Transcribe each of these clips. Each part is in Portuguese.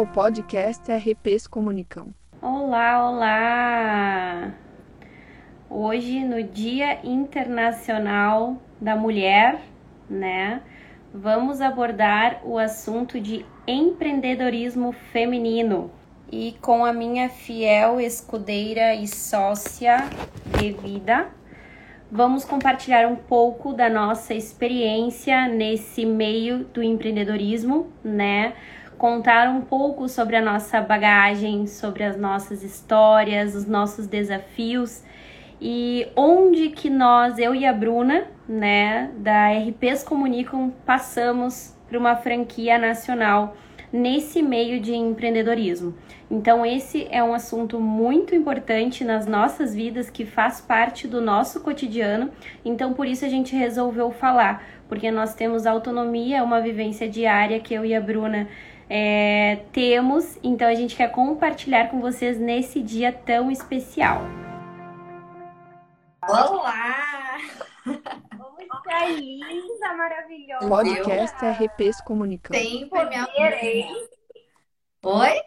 ao podcast RPs Comunicam. Olá, olá! Hoje, no Dia Internacional da Mulher, né, vamos abordar o assunto de empreendedorismo feminino. E com a minha fiel escudeira e sócia de vida, vamos compartilhar um pouco da nossa experiência nesse meio do empreendedorismo, né? Contar um pouco sobre a nossa bagagem, sobre as nossas histórias, os nossos desafios e onde que nós, eu e a Bruna, né, da RPs Comunicam, passamos para uma franquia nacional nesse meio de empreendedorismo. Então, esse é um assunto muito importante nas nossas vidas, que faz parte do nosso cotidiano. Então, por isso a gente resolveu falar, porque nós temos autonomia, uma vivência diária que eu e a Bruna é, temos. Então, a gente quer compartilhar com vocês nesse dia tão especial. Olá! Como está linda, maravilhosa! Podcast RPs Comunicam. Sempre me Poder, hein? Oi?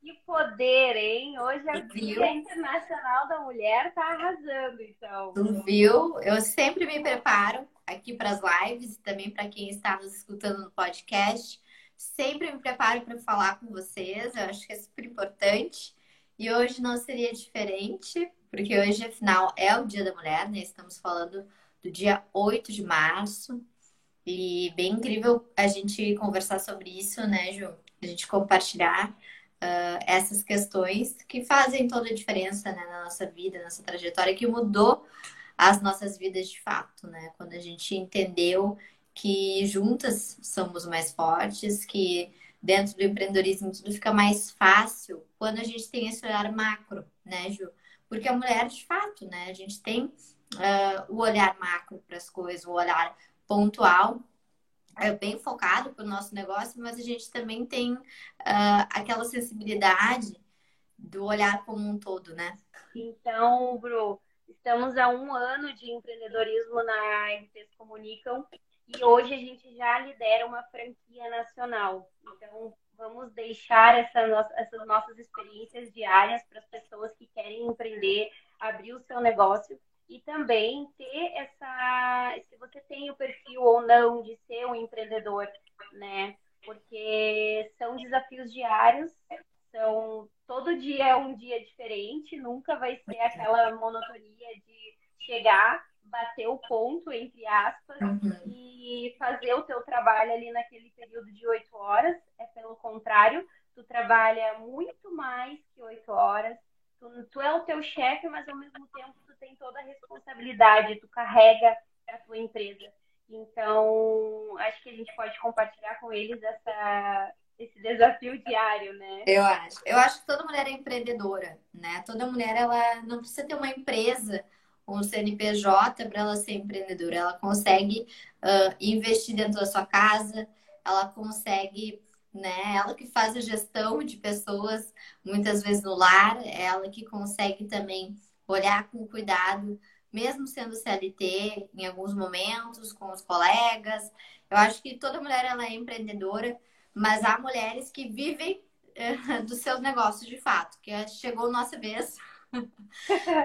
Que poder, hein? Hoje é o Viu? Dia Internacional da Mulher, tá arrasando, então. Tu viu? Eu sempre me preparo aqui para as lives e também para quem está nos escutando no podcast. Sempre me preparo para falar com vocês. Eu acho que é super importante. E hoje não seria diferente, porque hoje, afinal, é o Dia da Mulher, né? Estamos falando do dia 8 de março. E bem incrível a gente conversar sobre isso, né, Ju? A gente compartilhar ah, essas questões que fazem toda a diferença, né, na nossa vida, na nossa trajetória, que mudou as nossas vidas de fato, né? Quando a gente entendeu que juntas somos mais fortes, que dentro do empreendedorismo tudo fica mais fácil quando a gente tem esse olhar macro, né, Ju? Porque a mulher, de fato, né, a gente tem ah, o olhar macro para as coisas, o olhar pontual, é bem focado para o nosso negócio, mas a gente também tem ah, aquela sensibilidade do olhar como um todo, né? Então, Bru, estamos há um ano de empreendedorismo na RPs Comunicam e hoje a gente já lidera uma franquia nacional. Então, vamos deixar essa no- essas nossas experiências diárias para as pessoas que querem empreender, abrir o seu negócio e também ter essa, se você tem o perfil ou não de ser um empreendedor, né? Porque são desafios diários, são todo dia é um dia diferente, nunca vai ser aquela monotonia de chegar, bater o ponto, entre aspas, e fazer o teu trabalho ali naquele período de oito horas. É pelo contrário, tu trabalha muito mais que oito horas. Tu, tu é o teu chefe, mas ao mesmo tempo tu tem toda a responsabilidade, tu carrega a tua empresa. Então, acho que a gente pode compartilhar com eles essa, esse desafio diário, né? Eu acho. Eu acho que toda mulher é empreendedora, né? Toda mulher, ela não precisa ter uma empresa um CNPJ para ela ser empreendedora. Ela consegue ah, investir dentro da sua casa, ela consegue, né? Ela que faz a gestão de pessoas, muitas vezes no lar, ela que consegue também olhar com cuidado, mesmo sendo CLT, em alguns momentos, com os colegas. Eu acho que toda mulher ela é empreendedora, mas há mulheres que vivem eh, do seu negócio de fato, que chegou nossa vez.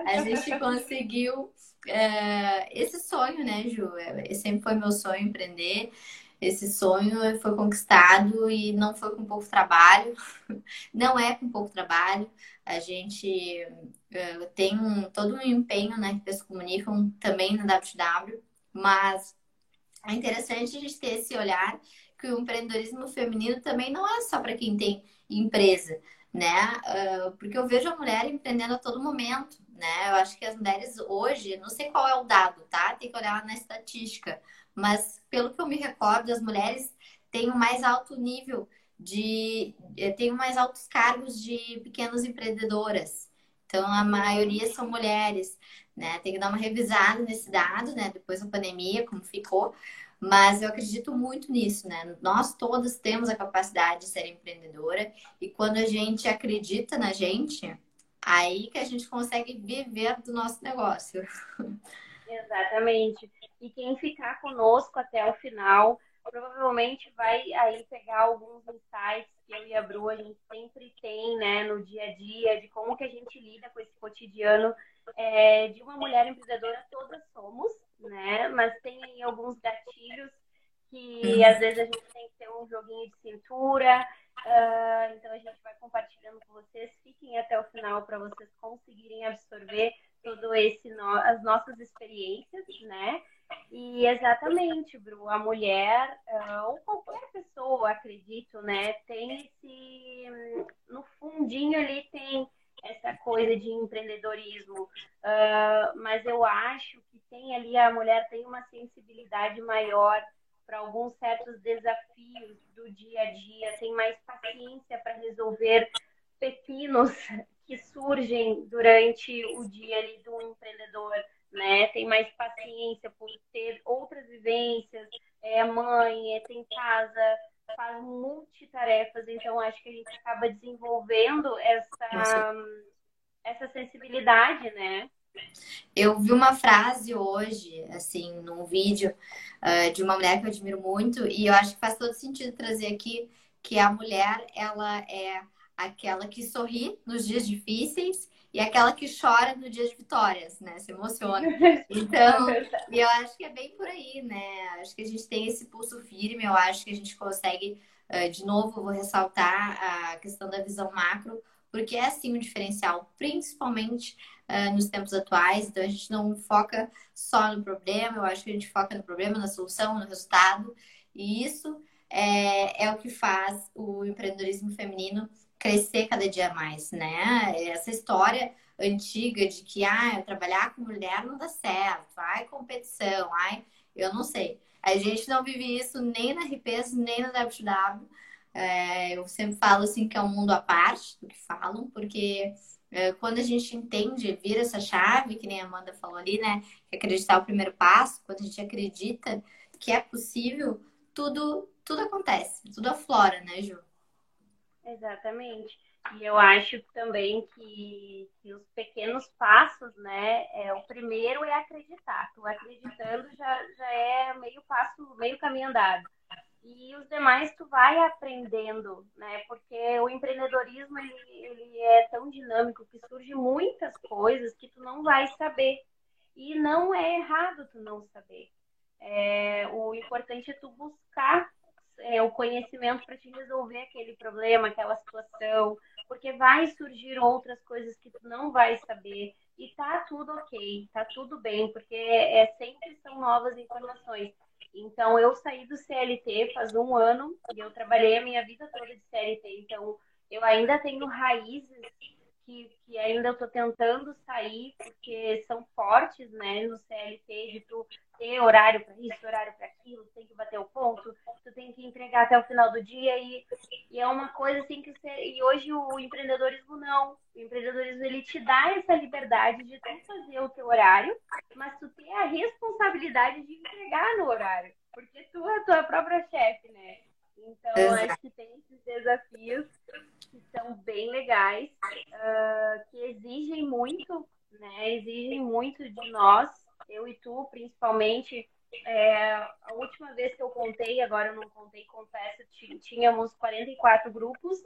A gente conseguiu eh, esse sonho, né, Ju? Eh, Sempre foi meu sonho empreender. Esse sonho foi conquistado e não foi com pouco trabalho. Não é com pouco trabalho. A gente eh, tem um, todo um empenho, né, que pessoas comunicam também na WTW, mas é interessante a gente ter esse olhar que o empreendedorismo feminino também não é só para quem tem empresa, né? Ah, porque eu vejo a mulher empreendendo a todo momento, né? Eu acho que as mulheres hoje, não sei qual é o dado, tá? Tem que olhar na estatística, mas pelo que eu me recordo, as mulheres têm o mais alto nível de, eh, têm mais altos cargos de pequenas empreendedoras. Então, a maioria são mulheres, né? Tem que dar uma revisada nesse dado, né? Depois da pandemia, como ficou. Mas eu acredito muito nisso, né? Nós todas temos a capacidade de ser empreendedora e quando a gente acredita na gente, aí que a gente consegue viver do nosso negócio. Exatamente. E quem ficar conosco até o final provavelmente vai aí pegar alguns insights que eu e a Bru a gente sempre tem, né, no dia a dia, de como que a gente lida com esse cotidiano é, de uma mulher empreendedora, todas somos, né, mas tem alguns gatilhos que às vezes a gente tem que ter um joguinho de cintura, uh, então a gente vai compartilhando com vocês, fiquem até o final para vocês conseguirem absorver todo esse no, as nossas experiências, né? E exatamente, Bru, a mulher, uh, ou qualquer pessoa, acredito, né, tem esse. No fundinho ali tem essa coisa de empreendedorismo, uh, mas eu acho que tem ali, a mulher tem uma sensibilidade maior para alguns certos desafios do dia a dia, tem mais paciência para resolver pepinos que surgem durante o dia ali do empreendedor né? Tem mais paciência por ter outras vivências, é mãe, é tem casa, faz multitarefas, então acho que a gente acaba desenvolvendo essa, essa sensibilidade, né? Eu vi uma frase hoje, assim, num vídeo uh, de uma mulher que eu admiro muito, e eu acho que faz todo sentido trazer aqui que a mulher, ela é aquela que sorri nos dias difíceis e aquela que chora no dia de vitórias, né? Se emociona. Então, eu acho que é bem por aí, né? Acho que a gente tem esse pulso firme, eu acho que a gente consegue, de novo, vou ressaltar a questão da visão macro, porque é assim um diferencial, principalmente uh, nos tempos atuais. Então, a gente não foca só no problema, eu acho que a gente foca no problema, na solução, no resultado, e isso é, é o que faz o empreendedorismo feminino crescer cada dia mais, né? Essa história antiga de que ah, trabalhar com mulher não dá certo, ai, competição, ai, eu não sei. A gente não vive isso nem na RPs, nem na WW. É, eu sempre falo assim que é um mundo à parte do que falam, porque é, quando a gente entende, vira essa chave, que nem a Amanda falou ali, né? Que acreditar é o primeiro passo, quando a gente acredita que é possível, tudo, tudo acontece, tudo aflora, né, Ju? Exatamente. E eu acho também que, que, os pequenos passos, né? É, o primeiro é acreditar. Tu acreditando já, já é meio passo, meio caminho andado. E os demais tu vai aprendendo, né? Porque o empreendedorismo ele, ele é tão dinâmico que surge muitas coisas que tu não vai saber. E não é errado tu não saber. É, o importante é tu buscar é, o conhecimento para te resolver aquele problema, aquela situação, porque vai surgir outras coisas que tu não vai saber e tá tudo ok, tá tudo bem, porque é, sempre são novas informações. Então eu saí do CLT faz um ano e eu trabalhei a minha vida toda de CLT, então eu ainda tenho raízes que, que ainda eu estou tentando sair, porque são fortes, né, no CLT, de tu ter horário para isso, horário para aquilo, tem que bater o ponto, tu tem que entregar até o final do dia e, e é uma coisa assim que você, e hoje o empreendedorismo não, o empreendedorismo ele te dá essa liberdade de tu fazer o teu horário, mas tu tem a responsabilidade de entregar no horário, porque tu é a tua própria chefe, né? Então, Exato. acho que tem esses desafios que são bem legais, uh, que exigem muito, né? Exigem muito de nós, eu e tu, principalmente. É, a última vez que eu contei, agora eu não contei, confesso, tínhamos 44 grupos,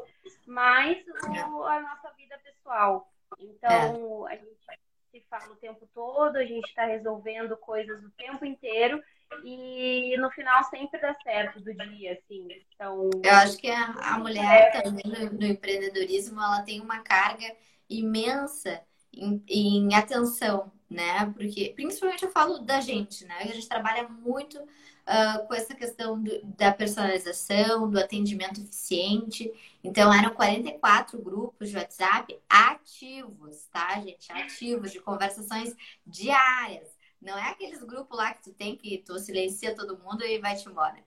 mais o, a nossa vida pessoal. Então, é. a gente se fala o tempo todo, a gente está resolvendo coisas o tempo inteiro e no final sempre dá certo do dia, assim. Então, eu acho que a, a mulher é... também no, no, empreendedorismo ela tem uma carga imensa em, em, atenção, né? Porque principalmente eu falo da gente, né? A gente trabalha muito uh, com essa questão do, da personalização, do atendimento eficiente. Então eram 44 grupos de WhatsApp ativos, tá, gente? Ativos de conversações diárias não é aqueles grupos lá que tu tem que tu silencia todo mundo e vai-te embora.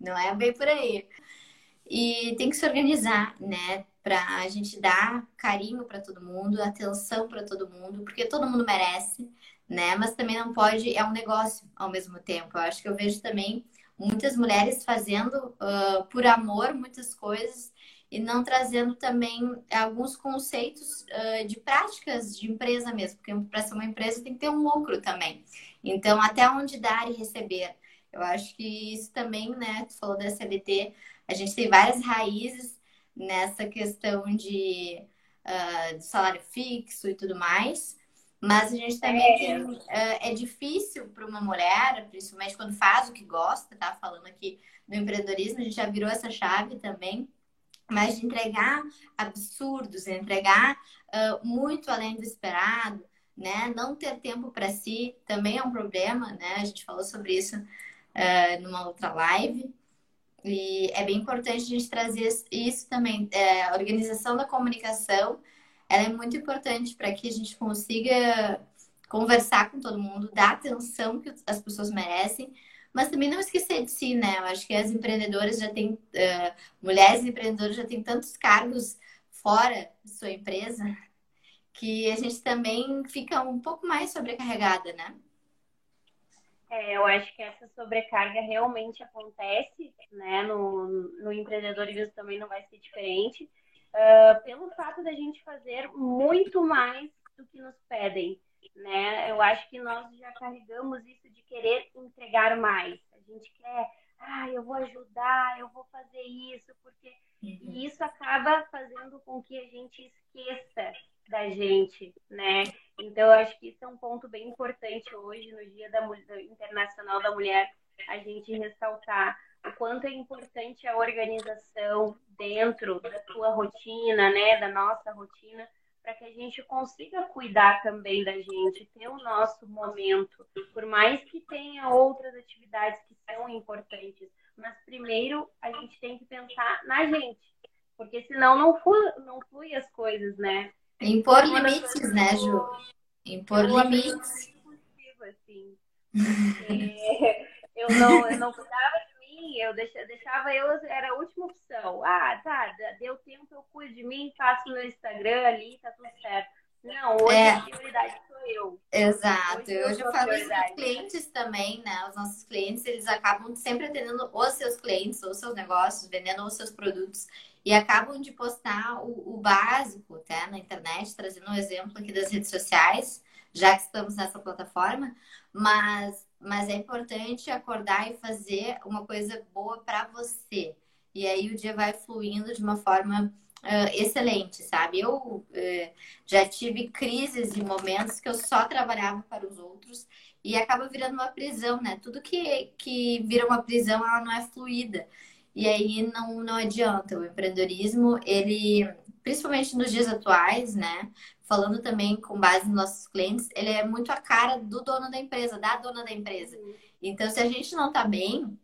Não é bem por aí. E tem que se organizar, né? Pra a gente dar carinho para todo mundo, atenção para todo mundo, porque todo mundo merece, né? Mas também não pode, é um negócio ao mesmo tempo. Eu acho que eu vejo também muitas mulheres fazendo uh, por amor muitas coisas e não trazendo também alguns conceitos uh, de práticas de empresa mesmo, porque para ser uma empresa tem que ter um lucro também. Então, até onde dar e receber. Eu acho que isso também, né? Tu falou da CLT, a gente tem várias raízes nessa questão de, uh, salário fixo e tudo mais. Mas a gente também é, tem, uh, é difícil para uma mulher, principalmente quando faz o que gosta, tá? Falando aqui do empreendedorismo, a gente já virou essa chave também mas de entregar absurdos, entregar uh, muito além do esperado, né? Não ter tempo para si também é um problema, né? A gente falou sobre isso uh, numa outra live. E é bem importante a gente trazer isso também. É, organização da comunicação ela é muito importante para que a gente consiga conversar com todo mundo, dar atenção que as pessoas merecem, mas também não esquecer de si, né? Eu acho que as empreendedoras já têm, uh, mulheres empreendedoras já têm tantos cargos fora de sua empresa que a gente também fica um pouco mais sobrecarregada, né? É, eu acho que essa sobrecarga realmente acontece, né? No, no empreendedorismo também não vai ser diferente, uh, pelo fato da gente fazer muito mais do que nos pedem, né? Eu acho que nós já carregamos isso de querer entregar mais. A gente quer, ah, eu vou ajudar, eu vou fazer isso, porque uhum. e isso acaba fazendo com que a gente esqueça da gente, né? Então, eu acho que isso é um ponto bem importante hoje, no Dia da Internacional da Mulher, a gente ressaltar o quanto é importante a organização dentro da tua rotina, né, da nossa rotina, para que a gente consiga cuidar também da gente, ter o nosso momento, por mais que tenha outras atividades que são importantes, mas primeiro a gente tem que pensar na gente, porque senão não flui, não flui as coisas, né? Impor limites, né, Ju? Impor limites. Assim. É, eu não, eu não cuidava eu deixava eu, era a última opção. Ah, tá, deu tempo, eu cuido de mim, faço meu Instagram ali, tá tudo certo. Não, hoje é. a prioridade sou eu. Exato. Hoje, hoje eu, eu falo isso clientes também, né? Os nossos clientes, eles acabam sempre atendendo os seus clientes, os seus negócios, vendendo os seus produtos e acabam de postar o, o básico, tá? Na internet, trazendo um exemplo aqui das redes sociais, já que estamos nessa plataforma, mas mas é importante acordar e fazer uma coisa boa para você. E aí o dia vai fluindo de uma forma uh, excelente, sabe? Eu uh, já tive crises e momentos que eu só trabalhava para os outros e acaba virando uma prisão, né? Tudo que, que vira uma prisão, ela não é fluida. E aí não, não adianta. O empreendedorismo, ele, principalmente nos dias atuais, né? Falando também com base nos nossos clientes, ele é muito a cara do dono da empresa, da dona da empresa. Então, se a gente não tá bem,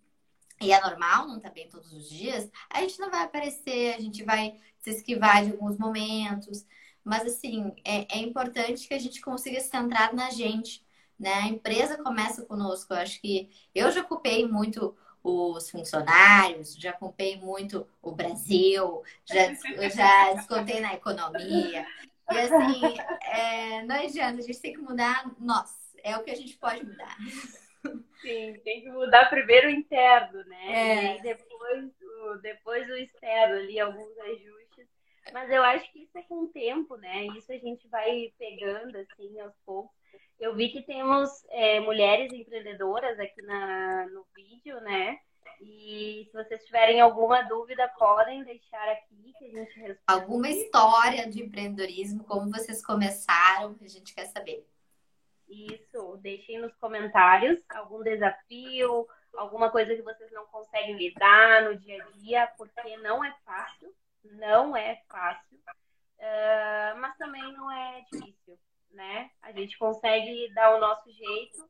e é normal não tá bem todos os dias, a gente não vai aparecer, a gente vai se esquivar de alguns momentos. Mas, assim, é, é importante que a gente consiga se centrar na gente, né? A empresa começa conosco. Eu acho que eu já ocupei muito os funcionários, já ocupei muito o Brasil, já, já descontei na economia. E assim, é, não adianta, a gente tem que mudar nós. É o que a gente pode mudar. Sim, tem que mudar primeiro o interno, né? É. E depois, o, depois o externo ali, alguns ajustes. Mas eu acho que isso é com o tempo, né? Isso a gente vai pegando, assim, aos poucos. Eu vi que temos é, mulheres empreendedoras aqui na, no vídeo, né? E se vocês tiverem alguma dúvida, podem deixar aqui que a gente responde. Alguma história de empreendedorismo, como vocês começaram, que a gente quer saber. Isso, deixem nos comentários algum desafio, alguma coisa que vocês não conseguem lidar no dia a dia, porque não é fácil, não é fácil, uh, mas também não é difícil, né? A gente consegue dar o nosso jeito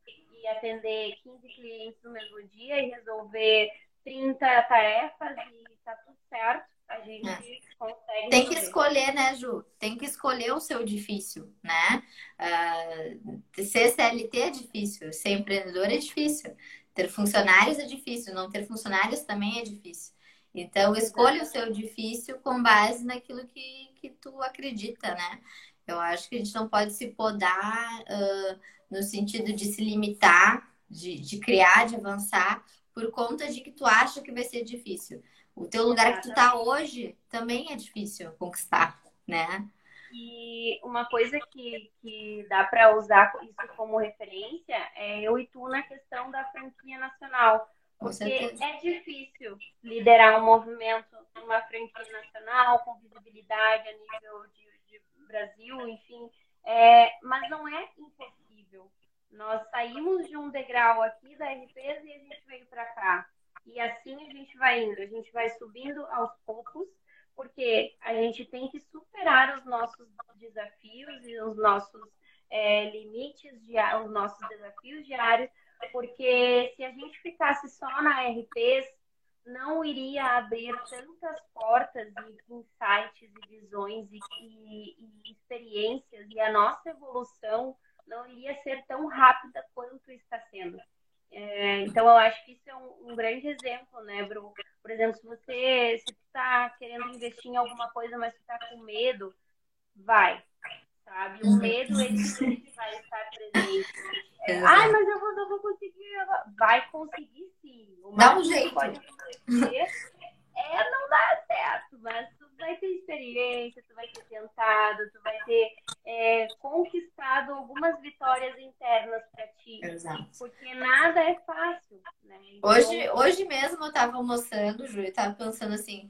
atender 15 clientes no mesmo dia e resolver 30 tarefas e tá tudo certo. A gente é. consegue. Tem que escolher, né, Ju? Tem que escolher o seu difícil, né? Uh, ser CLT é difícil, ser empreendedor é difícil, ter funcionários é difícil, não ter funcionários também é difícil. Então, escolha o seu difícil com base naquilo que, que tu acredita, né? Eu acho que a gente não pode se podar uh, no sentido de se limitar, de, de criar, de avançar, por conta de que tu acha que vai ser difícil. O teu lugar que tu tá hoje também é difícil conquistar, né? E uma coisa que, que dá para usar isso como referência é eu e tu na questão da franquia nacional. certeza. é difícil liderar um movimento numa franquia nacional, com visibilidade a nível de, de Brasil, enfim, é, mas não é impossível. Nós saímos de um degrau aqui da RPs e a gente veio para cá. E assim a gente vai indo, a gente vai subindo aos poucos, porque a gente tem que superar os nossos desafios e os nossos é, limites, os nossos desafios diários, porque se a gente ficasse só na RPs, não iria abrir tantas portas e insights e visões e, e, e experiências e a nossa evolução não iria ser tão rápida quanto está sendo. É, então, eu acho que isso é um, um, grande exemplo, né, Bru? Por exemplo, se você está querendo investir em alguma coisa, mas está com medo, vai, sabe? O medo, ele vai estar presente. É, Ai, mas eu vou, eu vou conseguir. Vai conseguir sim. O Dá um jeito. Pode acontecer é não dá certo, mas vai ter experiência, tu vai ter tentado, tu vai ter é, conquistado algumas vitórias internas para ti. Exato. Porque nada é fácil. Né? Então... Hoje, hoje mesmo eu estava almoçando, Ju, eu tava pensando assim,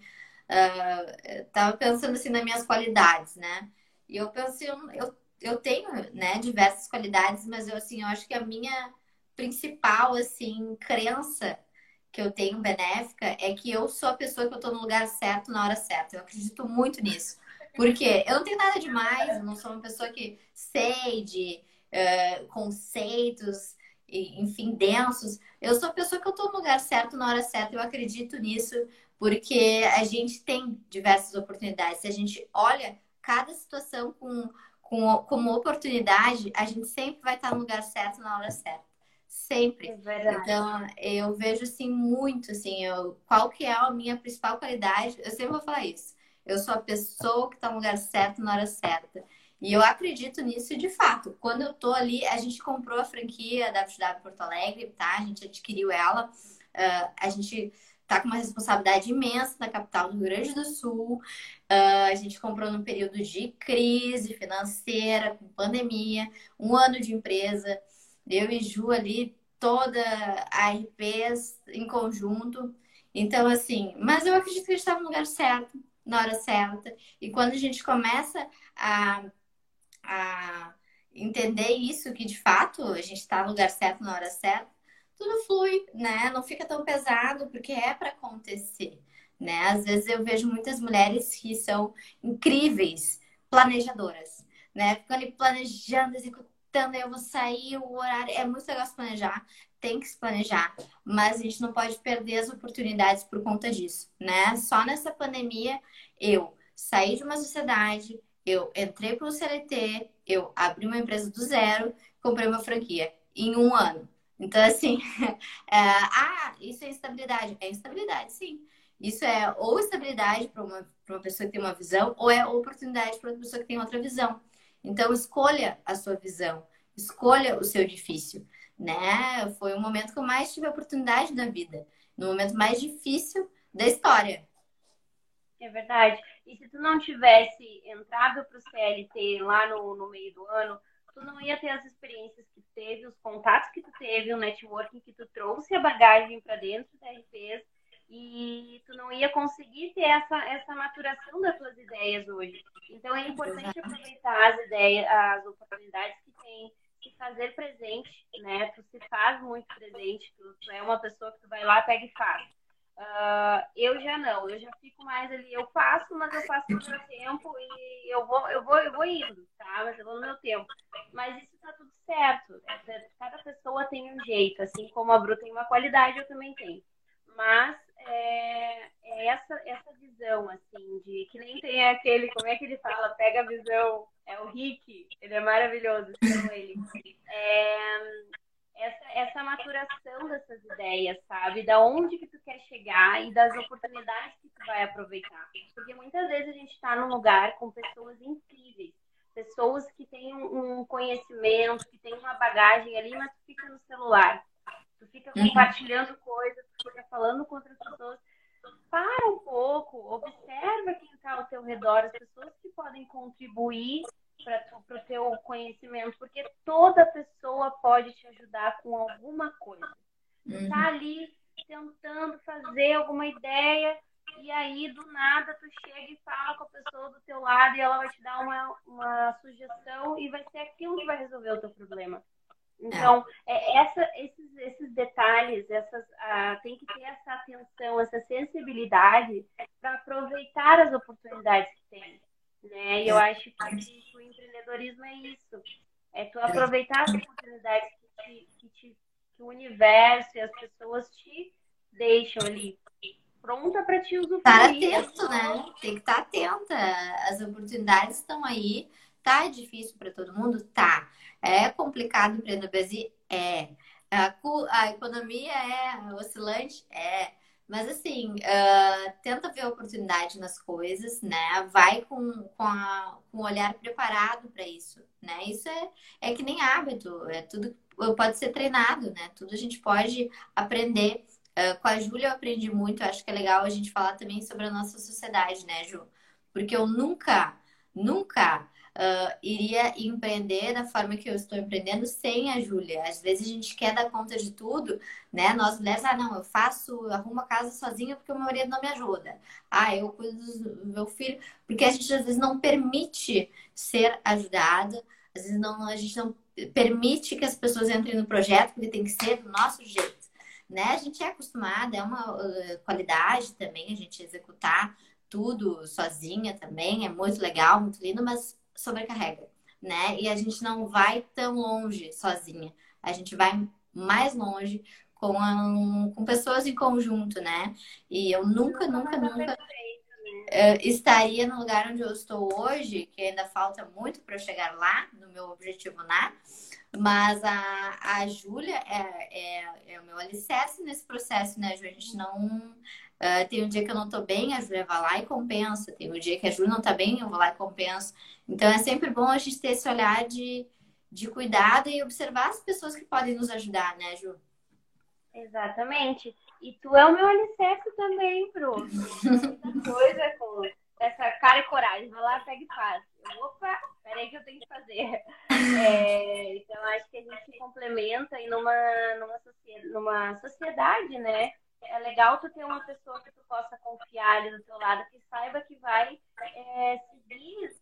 uh, tava pensando assim nas minhas qualidades, né? E eu pensei, eu, eu tenho, né, diversas qualidades, mas eu assim, eu acho que a minha principal assim crença que eu tenho benéfica é que eu sou a pessoa que eu tô no lugar certo na hora certa. Eu acredito muito nisso. Porque eu não tenho nada demais, eu não sou uma pessoa que sei de uh, conceitos, enfim, densos. Eu sou a pessoa que eu tô no lugar certo na hora certa. Eu acredito nisso porque a gente tem diversas oportunidades. Se a gente olha cada situação com, com, como oportunidade, a gente sempre vai estar no lugar certo na hora certa. Sempre. É então, eu vejo assim muito assim, eu, qual que é a minha principal qualidade? Eu sempre vou falar isso. Eu sou a pessoa que está no lugar certo na hora certa. E eu acredito nisso de fato. Quando eu tô ali, a gente comprou a franquia da WW Porto Alegre, tá? A gente adquiriu ela. Uh, a gente tá com uma responsabilidade imensa na capital do Rio Grande do Sul. Uh, a gente comprou num período de crise financeira, com pandemia, um ano de empresa eu e Ju ali, toda a RPs em conjunto. Então, assim, mas eu acredito que a gente estava no lugar certo, na hora certa. E quando a gente começa a, a entender isso, que de fato a gente está no lugar certo, na hora certa, tudo flui, né? Não fica tão pesado, porque é para acontecer, né? Às vezes eu vejo muitas mulheres que são incríveis planejadoras, né? Ficam ali planejando, executando então, eu vou sair, o horário. É muito legal se planejar, tem que se planejar, mas a gente não pode perder as oportunidades por conta disso, né? Só nessa pandemia, eu saí de uma sociedade, eu entrei para o CLT, eu abri uma empresa do zero, comprei uma franquia em um ano. Então, assim, é, ah, isso é instabilidade. É instabilidade, sim. Isso é ou estabilidade para uma, uma pessoa que tem uma visão, ou é oportunidade para outra pessoa que tem outra visão. Então, escolha a sua visão, escolha o seu difícil, né? Foi o momento que eu mais tive oportunidade da vida, no momento mais difícil da história. É verdade. E se tu não tivesse entrado para o CLT lá no, no meio do ano, tu não ia ter as experiências que tu teve, os contatos que tu teve, o networking que tu trouxe, a bagagem para dentro da RPs e tu não ia conseguir ter essa, essa maturação das tuas ideias hoje. Então é importante aproveitar as ideias, as oportunidades que tem, se fazer presente, né? Tu se faz muito presente, tu, tu é uma pessoa que tu vai lá, pega e faz. Uh, eu já não, eu já fico mais ali, eu faço, mas eu faço no meu tempo e eu vou, eu vou, eu vou indo, tá? Mas eu vou no meu tempo. Mas isso tá tudo certo. Cada pessoa tem um jeito, assim como a Bru tem uma qualidade, eu também tenho. Mas é, é, essa, essa visão, assim, de que nem tem aquele, como é que ele fala? Pega a visão, é o Rick, ele é maravilhoso, ele. É, essa, essa maturação dessas ideias, sabe? Da onde que tu quer chegar e das oportunidades que tu vai aproveitar. Porque muitas vezes a gente está num lugar com pessoas incríveis, pessoas que têm um conhecimento, que têm uma bagagem ali, mas fica no celular tu fica uhum. compartilhando coisas, tu fica falando com outras pessoas. Para um pouco, observa quem está ao teu redor, as pessoas que podem contribuir para o teu conhecimento, porque toda pessoa pode te ajudar com alguma coisa. Uhum. Tá ali tentando fazer alguma ideia e aí do nada tu chega e fala com a pessoa do teu lado e ela vai te dar uma, uma sugestão e vai ser aquilo que vai resolver o teu problema. Então, é, essa, esses, esses detalhes, essas, ah, tem que ter essa atenção, essa sensibilidade para aproveitar as oportunidades que tem. Né? E eu acho que o empreendedorismo é isso. É tu aproveitar as oportunidades que, te, que, te, que o universo e as pessoas te deixam ali pronta para te usufruir. Estar atento, né? Tem que estar atenta. As oportunidades estão aí. Tá difícil para todo mundo? Tá. É complicado empreender no Brasil? É. A, a economia é oscilante? É. Mas assim, uh, tenta ver a oportunidade nas coisas, né? Vai com, com, a, com o olhar preparado para isso, né? Isso é, é que nem hábito, é tudo pode ser treinado, né? Tudo a gente pode aprender. Uh, com a Júlia eu aprendi muito, acho que é legal a gente falar também sobre a nossa sociedade, né, Ju? Porque eu nunca, nunca uh, iria empreender da forma que eu estou empreendendo sem a Júlia. Às vezes a gente quer dar conta de tudo, né? Nós mulheres, ah, não, eu faço, eu arrumo a casa sozinha porque o meu marido não me ajuda. Ah, eu cuido do meu filho, porque a gente às vezes não permite ser ajudada, às vezes não, a gente não permite que as pessoas entrem no projeto porque tem que ser do nosso jeito. Né? A gente é acostumada, é uma uh, qualidade também a gente executar tudo sozinha também, é muito legal, muito lindo, mas sobrecarrega, né? E a gente não vai tão longe sozinha. A gente vai mais longe com, a, com pessoas em conjunto, né? E eu nunca, nunca, nunca uh, estaria no lugar onde eu estou hoje, que ainda falta muito para chegar lá, no meu objetivo lá. Mas a, a Júlia é, é, é o meu alicerce nesse processo, né, Ju? A gente não Uh, tem um dia que eu não tô bem, a Júlia vai lá e compensa. Tem um dia que a Júlia não tá bem, eu vou lá e compenso. Então é sempre bom a gente ter esse olhar de, de cuidado e observar as pessoas que podem nos ajudar, né, Ju? Exatamente. E tu é o meu alicerce também, Bruno. Muita coisa com essa cara e coragem. Vai lá, pega e faz. Opa, peraí que eu tenho que fazer. É, então, acho que a gente se complementa e numa, numa, numa sociedade, né? É legal tu ter uma pessoa que tu possa confiar ali do teu lado, que saiba que vai é, seguir,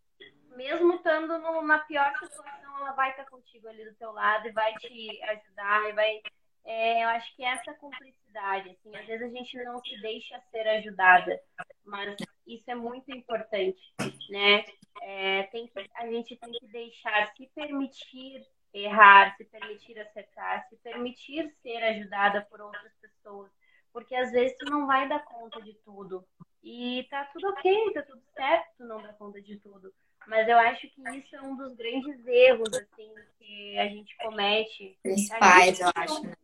mesmo estando numa pior situação, ela vai estar contigo ali do teu lado e vai te ajudar e vai. É, eu acho que essa cumplicidade, assim, às vezes a gente não se deixa ser ajudada, mas isso é muito importante, né? É, tem que, a gente tem que deixar se permitir errar, se permitir acertar, se permitir ser ajudada por outras pessoas porque às vezes tu não vai dar conta de tudo. E tá tudo ok, tá tudo certo tu não dar conta de tudo. Mas eu acho que isso é um dos grandes erros, assim, que a gente comete. Principais, gente, eu acho, né?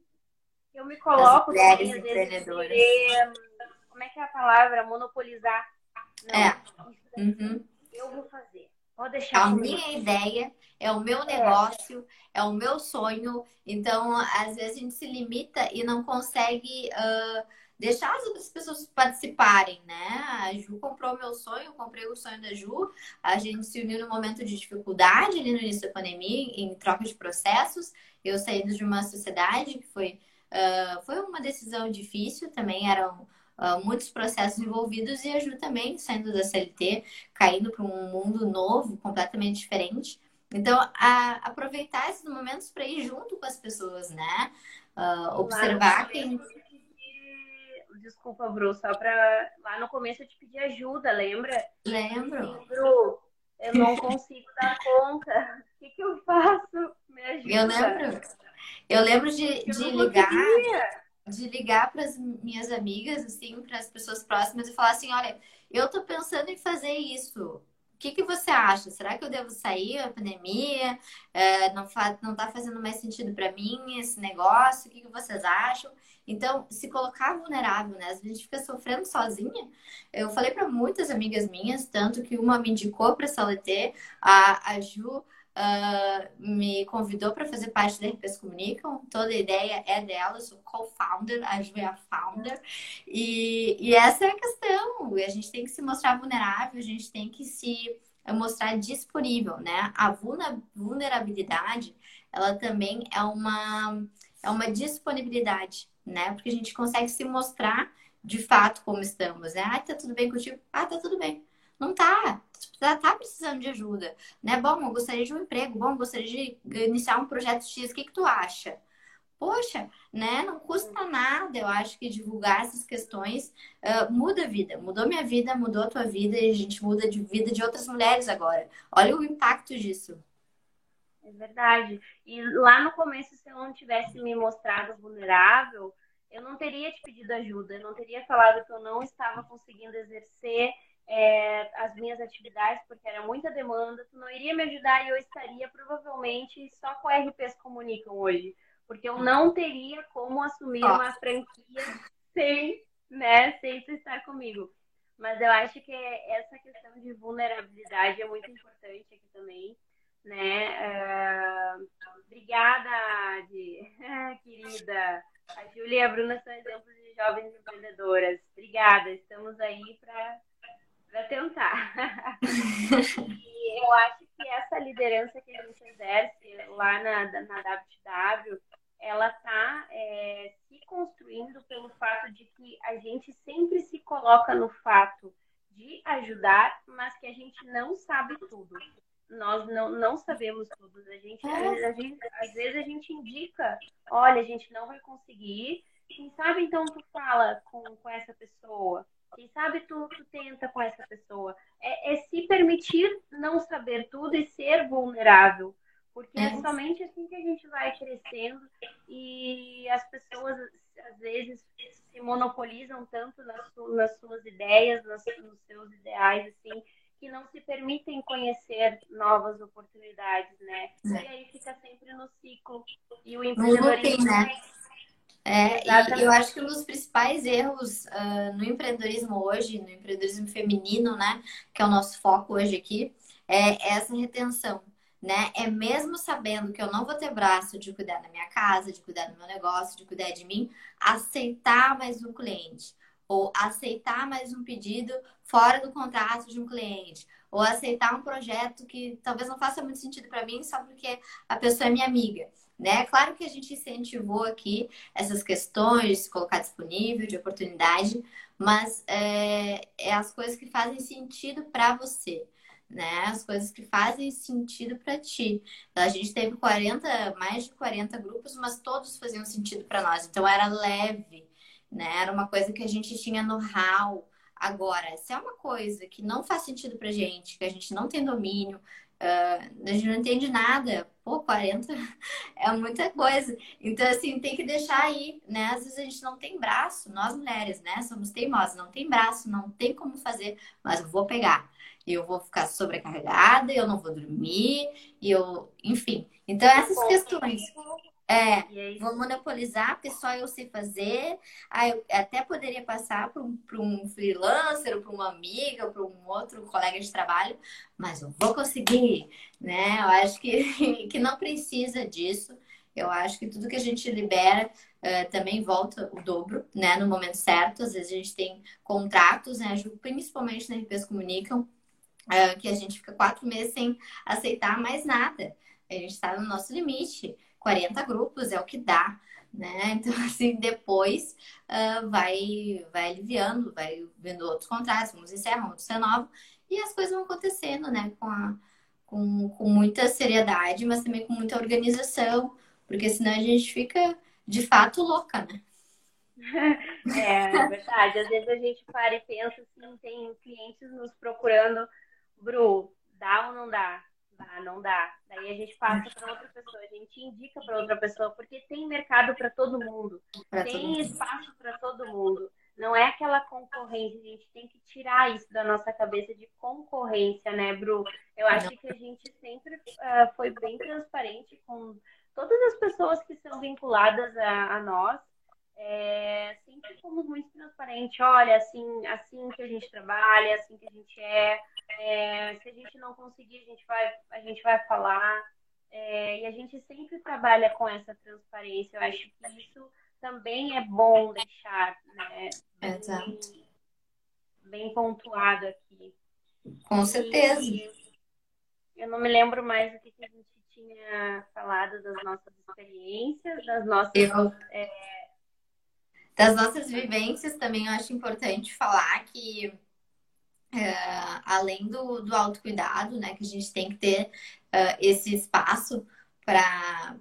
Eu me coloco também, às vezes, querer, como é que é a palavra? Monopolizar. Não, é. Uhum. Eu vou fazer. Deixar. A minha ideia é o meu negócio, é. é. o meu sonho. Então, às vezes a gente se limita e não consegue uh, deixar as outras pessoas participarem, né? A Ju comprou o meu sonho, comprei o sonho da Ju. A gente se uniu no momento de dificuldade ali no início da pandemia, em troca de processos. Eu saindo de uma sociedade que foi, uh, foi uma decisão difícil também, eram uh, muitos processos envolvidos e a Ju também saindo da CLT, caindo para um mundo novo, completamente diferente. Então, a, aproveitar esses momentos para ir junto com as pessoas, né? Uh, observar quem. Desculpa, Bru, só para. Lá no começo eu te pedi ajuda, lembra? Lembro. Bru, eu não consigo dar conta. O que, que eu faço? Me ajuda. Eu lembro. Eu lembro de, de ligar. De ligar para as minhas amigas, assim, para as pessoas próximas e falar assim: olha, eu tô pensando em fazer isso o que, que você acha? Será que eu devo sair da pandemia? É, não, fa não tá fazendo mais sentido para mim esse negócio? O que, que vocês acham? Então, se colocar vulnerável, né? A gente fica sofrendo sozinha. Eu falei para muitas amigas minhas, tanto que uma me indicou para a a, a Ju uh, me convidou para fazer parte da RPs Comunicam. Toda a ideia é dela, eu sou co-founder, a Ju é a founder. E, e essa é a questão. A gente tem que se mostrar vulnerável, a gente tem que se mostrar disponível, né? A vulnerabilidade, ela também é uma é uma disponibilidade, né? Porque a gente consegue se mostrar de fato como estamos, né? Ah, tá tudo bem contigo? Ah, tá tudo bem. Não tá. Tá, tá precisando de ajuda, né? Bom, eu gostaria de um emprego. Bom, eu gostaria de iniciar um projeto X. O que que tu acha? Poxa, né? Não custa nada, eu acho que divulgar essas questões uh, muda a vida. Mudou minha vida, mudou a tua vida e a gente muda de vida de outras mulheres agora. Olha o impacto disso. É verdade. E lá no começo, se eu não tivesse me mostrado vulnerável, eu não teria te pedido ajuda, eu não teria falado que eu não estava conseguindo exercer é, as minhas atividades, porque era muita demanda, tu não iria me ajudar e eu estaria provavelmente só com RPs Comunicam hoje, porque eu não teria como assumir uma franquia sem, né, sem tu estar comigo. Mas eu acho que essa questão de vulnerabilidade é muito importante aqui também, né? Uh, obrigada, Adi, querida. A Júlia e a Bruna são exemplos de jovens empreendedoras. Obrigada, estamos aí para tentar. e eu acho que essa liderança que a gente exerce lá na, na WTW, ela está é, se construindo pelo fato de que a gente sempre se coloca no fato de ajudar, mas que a gente não sabe tudo nós não, não sabemos tudo. A gente, a gente, às vezes a gente indica, olha, a gente não vai conseguir. Quem sabe então tu fala com, com essa pessoa? Quem sabe tu, tu tenta com essa pessoa? É, é se permitir não saber tudo e ser vulnerável. Porque é. é somente assim que a gente vai crescendo e as pessoas às vezes se monopolizam tanto nas, nas suas ideias, nas, nos seus ideais, assim, que não se permitem conhecer novas oportunidades, né? É. E aí fica sempre no ciclo. E o empreendedorismo... né? É, e eu acho que um dos principais erros uh, no empreendedorismo hoje, no empreendedorismo feminino, né, que é o nosso foco hoje aqui, é essa retenção, né? É mesmo sabendo que eu não vou ter braço de cuidar da minha casa, de cuidar do meu negócio, de cuidar de mim, aceitar mais um cliente ou aceitar mais um pedido fora do contrato de um cliente, ou aceitar um projeto que talvez não faça muito sentido para mim só porque a pessoa é minha amiga. Né? Claro que a gente incentivou aqui essas questões de se colocar disponível, de oportunidade, mas é, é as coisas que fazem sentido para você, né? As coisas que fazem sentido para ti. A gente teve 40, mais de 40 grupos, mas todos faziam sentido para nós. Então era leve, né? Era uma coisa que a gente tinha know-how. Agora, se é uma coisa que não faz sentido pra gente, que a gente não tem domínio, uh, a gente não entende nada, pô, 40 é muita coisa. Então, assim, tem que deixar aí, né? Às vezes a gente não tem braço, nós mulheres, né? Somos teimosas, não tem braço, não tem como fazer, mas eu vou pegar. Eu vou ficar sobrecarregada, eu não vou dormir, e eu, enfim. Então, essas questões. É, vou monopolizar, porque só eu sei fazer. Aí eu até poderia passar para um, um freelancer, para uma amiga, para um outro colega de trabalho, mas eu vou conseguir, né? Eu acho que, que não precisa disso. Eu acho que tudo que a gente libera uh, também volta o dobro, né? No momento certo. Às vezes a gente tem contratos, né? Principalmente na RPs Comunicam, uh, que a gente fica quatro meses sem aceitar mais nada. A gente está no nosso limite. 40 grupos é o que dá, né? Então, assim, depois uh, vai, vai aliviando, vai vendo outros contratos, uns encerram, outros renovam, e as coisas vão acontecendo, né? Com, a, com, com muita seriedade, mas também com muita organização, porque senão a gente fica, de fato, louca, né? É, é verdade. Às vezes a gente para e pensa assim, tem clientes nos procurando, Bru, dá ou não dá? Ah, não dá. Daí a gente passa para outra pessoa, a gente indica para outra pessoa, porque tem mercado para todo mundo, pra tem todo espaço para todo mundo. Não é aquela concorrência, a gente tem que tirar isso da nossa cabeça de concorrência, né, Bru? Eu acho que a gente sempre uh, foi bem transparente com todas as pessoas que são vinculadas a, a nós é, sempre fomos muito transparentes. Olha, assim, assim que a gente trabalha, assim que a gente é. é se a gente não conseguir, a gente vai, a gente vai falar. É, e a gente sempre trabalha com essa transparência. Eu acho que isso também é bom deixar, né? Bem, bem pontuado aqui. Com certeza. E eu não me lembro mais o que, que a gente tinha falado das nossas experiências, das nossas. Eu... É... Das nossas vivências também eu acho importante falar que é, além do, do autocuidado, né, que a gente tem que ter uh, esse espaço para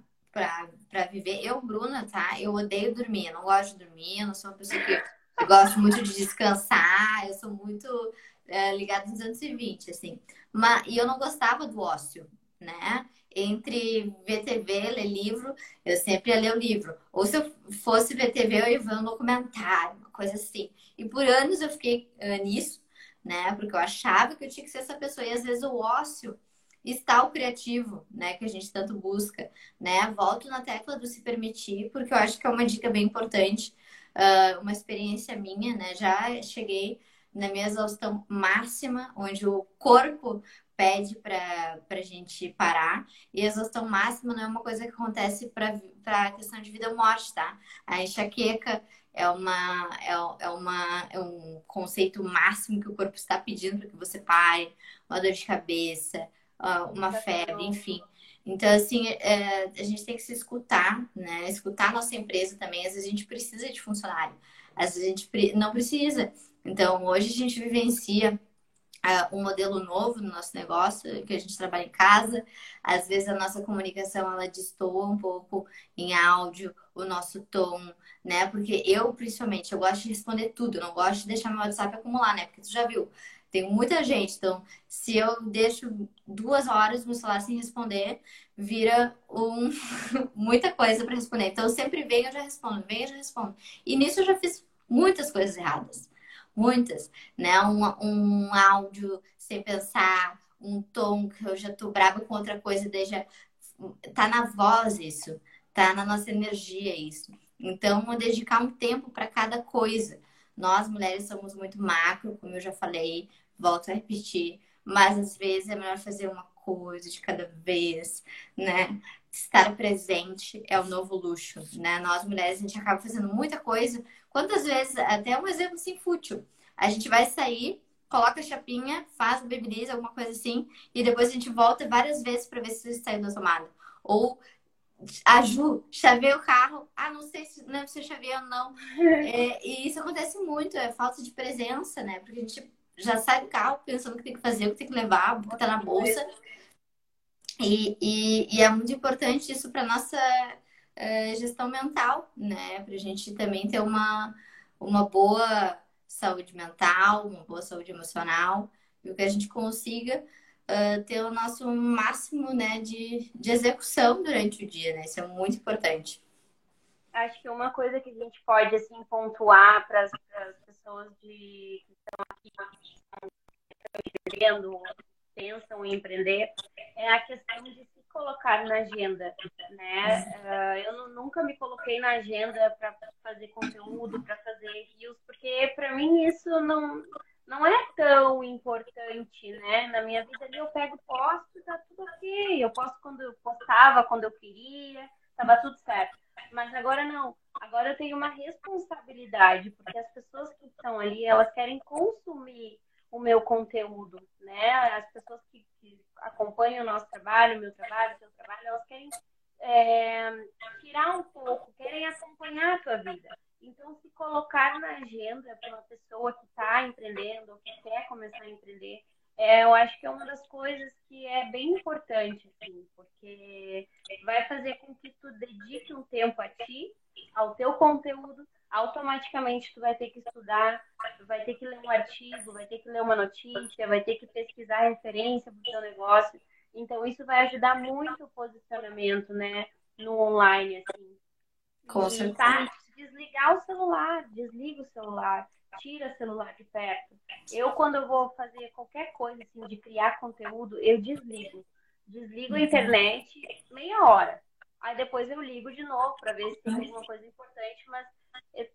para viver. Eu, Bruna, tá? Eu odeio dormir, eu não gosto de dormir, eu não sou uma pessoa que eu gosto muito de descansar, eu sou muito uh, ligada nos 220, assim. Mas, e eu não gostava do ócio, né? Entre ver TV, ler livro, eu sempre ia ler o livro. Ou se eu fosse ver TV, eu ia ver um documentário, uma coisa assim. E por anos eu fiquei uh, nisso né? Porque eu achava que eu tinha que ser essa pessoa. E às vezes o ócio está o criativo, né? Que a gente tanto busca, né? Volto na tecla do se permitir, porque eu acho que é uma dica bem importante. Uh, uma experiência minha, né? Já cheguei na minha exaustão máxima, onde o corpo pede para a gente parar. E a exaustão máxima não é uma coisa que acontece para a questão de vida ou morte, tá? A enxaqueca é, uma, é, é, uma, é um conceito máximo que o corpo está pedindo para que você pare, uma dor de cabeça, uma febre, enfim. Então, assim, é, a gente tem que se escutar, né? Escutar a nossa empresa também. Às vezes a gente precisa de funcionário, às vezes a gente não precisa. Então, hoje a gente vivencia um modelo novo no nosso negócio, que a gente trabalha em casa. Às vezes a nossa comunicação ela destoa um pouco em áudio, o nosso tom, né? Porque eu, principalmente, eu gosto de responder tudo, eu não gosto de deixar meu WhatsApp acumular, né? Porque tu já viu, tem muita gente, então se eu deixo duas horas no celular sem responder, vira um... muita coisa para responder. Então eu sempre venho, eu já respondo, venho, eu já respondo. E nisso eu já fiz muitas coisas erradas muitas, né? Um, um áudio sem pensar, um tom que eu já tô brava com outra coisa, deixa tá na voz isso, tá na nossa energia isso. Então, dedicar um tempo para cada coisa. Nós mulheres somos muito macro, como eu já falei, volto a repetir, mas às vezes é melhor fazer uma coisa de cada vez, né? Estar presente é o novo luxo, né? Nós mulheres a gente acaba fazendo muita coisa Quantas vezes, até um exemplo assim fútil, a gente vai sair, coloca a chapinha, faz o babyliss, alguma coisa assim, e depois a gente volta várias vezes para ver se saiu da tomada. Ou a Ju chaveia o carro, ah, não sei se não se chaveia ou não. É, e isso acontece muito, é falta de presença, né? Porque a gente já sai do carro pensando que tem que fazer, o que tem que levar, o que tá na bolsa. E, e, e é muito importante isso para nossa é, gestão mental, né? Para a gente também ter uma, uma boa saúde mental, uma boa saúde emocional, e que a gente consiga uh, ter o nosso máximo né, de, de execução durante o dia, né? Isso é muito importante. Acho que uma coisa que a gente pode assim pontuar para as pessoas de, que estão aqui empreendendo, pensam em empreender, é a questão de colocar na agenda, né? Uh, eu nunca me coloquei na agenda para fazer conteúdo, para fazer reviews, porque para mim isso não não é tão importante, né? Na minha vida ali eu pego posto, tá tudo ok. Eu posto quando eu postava, quando eu queria, tava tudo certo. Mas agora não. Agora eu tenho uma responsabilidade, porque as pessoas que estão ali, elas querem consumir o meu conteúdo, né? As pessoas que, que acompanham o nosso trabalho, o meu trabalho, o seu trabalho, elas querem é, tirar um pouco, querem acompanhar a tua vida. Então, se colocar na agenda para uma pessoa que está empreendendo ou que quer começar a empreender, é, eu acho que é uma das coisas que é bem importante, assim, porque vai fazer com que tu dedique um tempo a ti, ao teu conteúdo, automaticamente tu vai ter que estudar, tu vai ter que ler um artigo, vai ter que ler uma notícia, vai ter que pesquisar referência para o teu negócio. Então isso vai ajudar muito o posicionamento, né, no online, assim. Com certeza. Tá, desligar o celular, desliga o celular, tira o celular de perto. Eu, quando eu vou fazer qualquer coisa, assim, de criar conteúdo, eu desligo. Desligo a internet meia hora. Aí depois eu ligo de novo para ver se tem alguma coisa importante, mas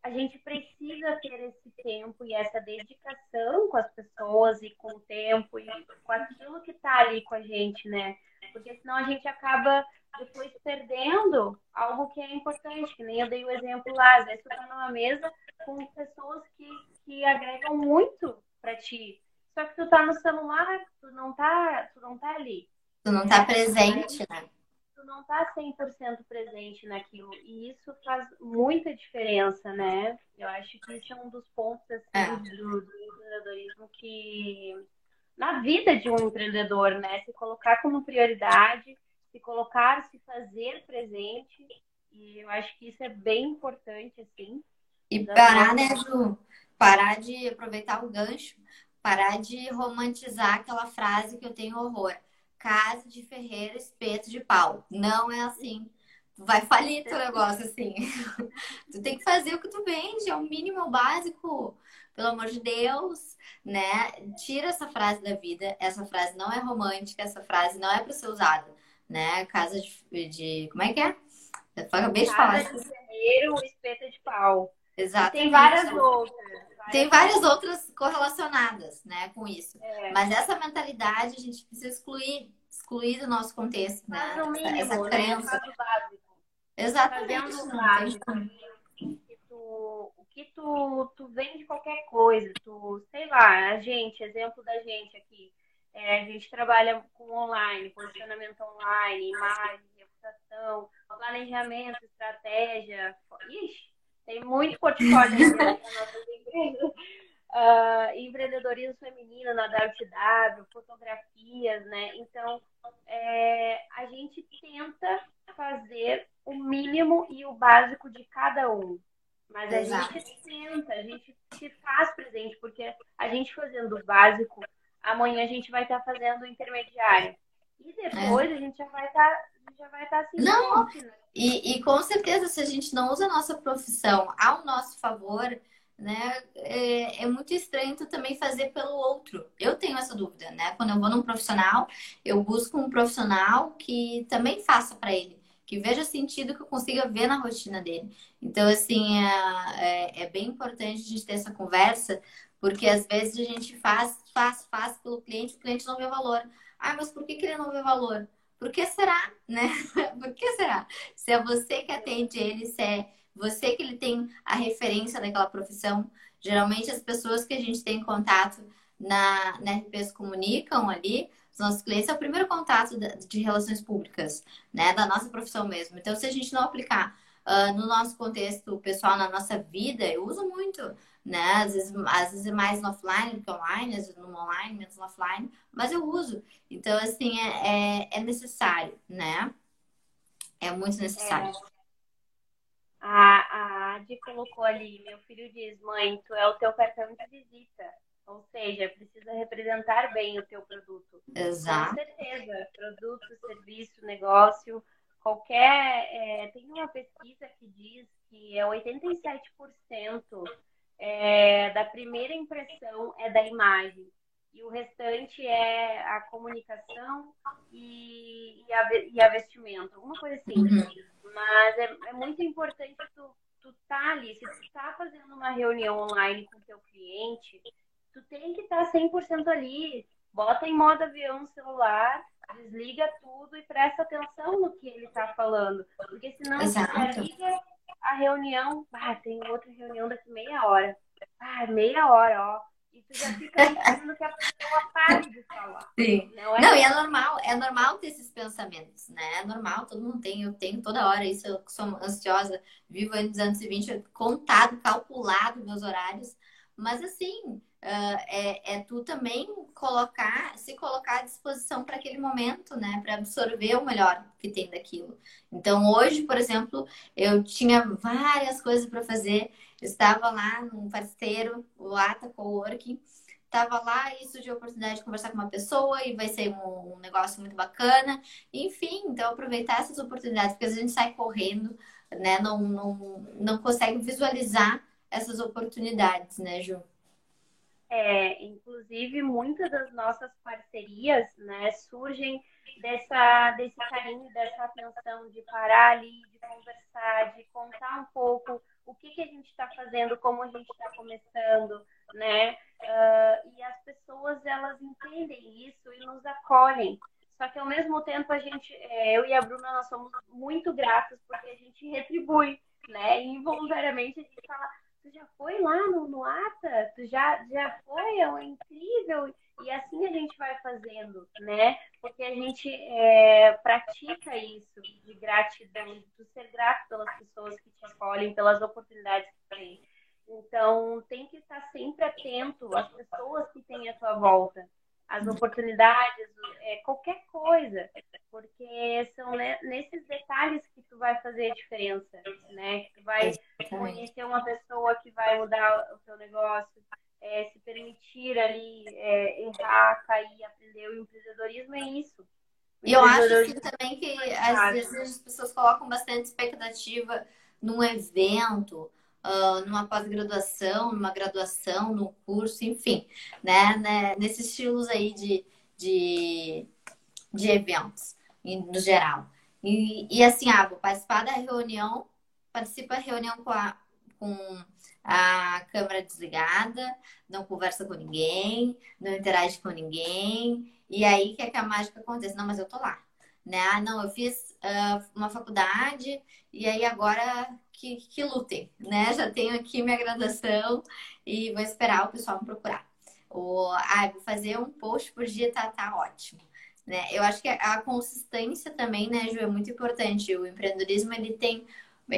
a gente precisa ter esse tempo e essa dedicação com as pessoas e com o tempo e com aquilo que está ali com a gente, né? Porque senão a gente acaba depois perdendo algo que é importante, que nem eu dei o exemplo lá, às vezes tá numa mesa com pessoas que, que agregam muito para ti. Só que tu tá no celular, tu não tá, tu não tá ali. Tu não tá presente, né? Tu não tá 100% presente naquilo. E isso faz muita diferença, né? Eu acho que isso é um dos pontos assim, é. do, do empreendedorismo que na vida de um empreendedor, né? Se colocar como prioridade, se colocar, se fazer presente. E eu acho que isso é bem importante, assim. E parar, né, Ju? Parar de aproveitar o gancho, parar de romantizar aquela frase que eu tenho horror. Casa de ferreiro, espeto de pau. Não é assim. Vai falir teu negócio assim. tu tem que fazer o que tu vende, é o mínimo, é o básico. Pelo amor de Deus, né? Tira essa frase da vida. Essa frase não é romântica, essa frase não é para ser usada, né? Casa de, de como é que é? Eu acabei de falar. Casa de ferreiro, espeto de pau. Exato. Tem várias outras. Tem várias outras correlacionadas, né, com isso. É. Mas essa mentalidade a gente precisa excluir, excluir do nosso contexto, né? Mas mínimo, essa, né? crença. Né? Exatamente. que tu, o que tu, tu vende qualquer coisa, tu, sei lá, a gente, exemplo da gente aqui, é, a gente trabalha com online, posicionamento online, imagem, reputação, planejamento, estratégia. Ixi, tem muito portfólio empresas. Uh, empreendedorismo feminino na WTW, fotografias, né? Então, é, a gente tenta fazer o mínimo e o básico de cada um. Mas a Exato. gente tenta, a gente se faz presente, porque a gente fazendo o básico, amanhã a gente vai estar fazendo o intermediário. E depois é. a gente já vai estar, já vai estar assim. Não, né? E, e com certeza, se a gente não usa a nossa profissão ao nosso favor, né, é, é, muito estranho tu também fazer pelo outro. Eu tenho essa dúvida, né? Quando eu vou num profissional, eu busco um profissional que também faça para ele, que veja sentido que eu consiga ver na rotina dele. Então, assim, é, é, é bem importante a gente ter essa conversa, porque às vezes a gente faz, faz, faz pelo cliente, o cliente não vê valor. Ah, mas por que, que ele não vê valor? Por que será, né? Por que será? Se é você que atende ele, se é você que ele tem a referência daquela profissão. Geralmente as pessoas que a gente tem contato na, na RPs comunicam ali, os nossos clientes é o primeiro contato de relações públicas, né? Da nossa profissão mesmo. Então, se a gente não aplicar uh, no nosso contexto pessoal, na nossa vida, eu uso muito né? Às vezes, às vezes é mais no offline do que online, às vezes no online, menos no offline, mas eu uso. Então, assim, é, é, é necessário, né? É muito necessário. É. A, a Adi colocou ali, meu filho diz, mãe, tu é o teu cartão de visita. Ou seja, precisa representar bem o teu produto. Exato. Com certeza. Produto, serviço, negócio, qualquer. É, tem uma pesquisa que diz que é 87% é, da primeira impressão é da imagem e o restante é a comunicação e, e, a, e a vestimenta, alguma coisa assim. Uhum. Mas é, é, muito importante tu, tu tá ali, se tu tá fazendo uma reunião online com teu cliente, tu tem que estar tá 100% ali, bota em modo avião no celular, desliga tudo e presta atenção no que ele está falando, porque senão Exato. tu liga a reunião, ah, tem outra reunião daqui meia hora. Ah, meia hora, ó. E tu já fica pensando que a pessoa pare de falar. Sim. Não, é? Não, e é normal, é normal ter esses pensamentos, né? É normal, todo mundo tem, eu tenho toda hora isso, eu sou ansiosa, vivo aí nos anos 20, contado, calculado meus horários. Mas assim, Uh, é, é, tu também colocar, se colocar à disposição para aquele momento, né? Para absorver o melhor que tem daquilo. Então, hoje, por exemplo, eu tinha várias coisas para fazer. estava lá num parceiro, o Ata Coworking. Estava lá e surgiu a oportunidade de conversar com uma pessoa e vai ser um, um negócio muito bacana. Enfim, então aproveitar essas oportunidades, porque a gente sai correndo, né? Não, não, não consegue visualizar essas oportunidades, né, Ju? É, inclusive, muitas das nossas parcerias né, surgem dessa, desse carinho, dessa atenção de parar ali, de conversar, de contar um pouco o que, que a gente está fazendo, como a gente está começando, né? Uh, e as pessoas, elas entendem isso e nos acolhem. Só que, ao mesmo tempo, a gente, é, eu e a Bruna, nós somos muito gratos porque a gente retribui, né? E involuntariamente a gente fala, tu já foi lá no, no ATA? Tu já, já foi? É incrível. E assim a gente vai fazendo, né? Porque a gente é, pratica isso de gratidão, de ser grato pelas pessoas que te acolhem, pelas oportunidades que tem. Então, tem que estar sempre atento às pessoas que têm à tua volta, às oportunidades, é, qualquer coisa, porque são nesses detalhes que tu vai fazer a diferença, né? Que tu vai conhecer uma pessoa que vai mudar o teu negócio, é, se permitir ali é, errar, cair, aprender. O empreendedorismo é isso. E eu acho assim, também que às vezes as pessoas colocam bastante expectativa num evento, uh, numa pós-graduação, numa graduação, num curso, enfim, né? né? Nesses estilos aí de, de, de eventos, no geral. E, e assim, ah, vou participar da reunião, participa da reunião com a, com a câmera desligada, não conversa com ninguém, não interage com ninguém. E aí quer que a mágica aconteça. Não, mas eu tô lá. Né? Ah, não, eu fiz uh, uma faculdade e aí agora que, que lutem, né? Já tenho aqui minha graduação e vou esperar o pessoal me procurar. Ou, ah, vou fazer um post por dia, tá, tá ótimo. Né? Eu acho que a consistência também, né, Ju, é muito importante. O empreendedorismo, ele tem,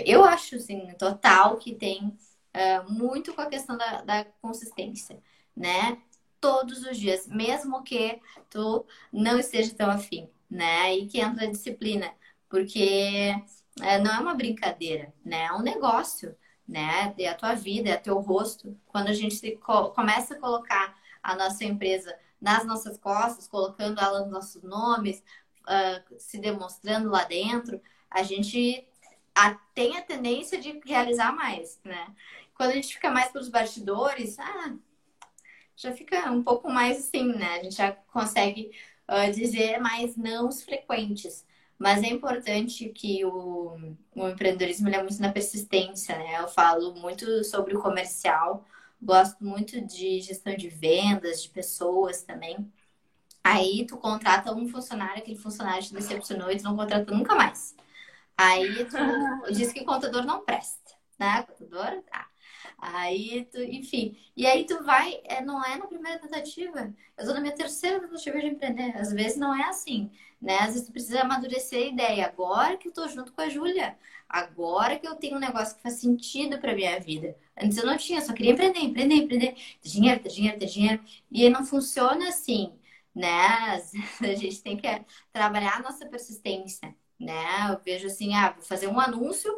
eu acho, assim, total que tem uh, muito com a questão da, da consistência, né? Todos os dias, mesmo que tu não esteja tão afim, né? E que entra a disciplina, porque é, não é uma brincadeira, né? É um negócio, né? É a tua vida, é teu rosto. Quando a gente co começa a colocar a nossa empresa nas nossas costas, colocando ela nos nossos nomes, uh, se demonstrando lá dentro, a gente a, tem a tendência de realizar mais, né? Quando a gente fica mais pelos bastidores, ah, já fica um pouco mais assim, né? A gente já consegue uh, dizer mais nãos frequentes. Mas é importante que o, o empreendedorismo é muito na persistência, né? Eu falo muito sobre o comercial, gosto muito de gestão de vendas, de pessoas também. Aí tu contrata um funcionário, aquele funcionário te decepcionou e tu não contrata nunca mais. Aí tu diz que contador não presta, né? Contador, tá. Aí, tu, enfim. E aí tu vai, é, não é na primeira tentativa. Eu tô na minha terceira tentativa de empreender. Às vezes não é assim, né? Às vezes tu precisa amadurecer a ideia. Agora que eu tô junto com a Júlia. Agora que eu tenho um negócio que faz sentido pra minha vida. Antes eu não tinha, só queria empreender, empreender, empreender. Ter dinheiro, ter dinheiro, ter dinheiro. E não funciona assim, né? A gente tem que trabalhar a nossa persistência, né? Eu vejo assim, ah, vou fazer um anúncio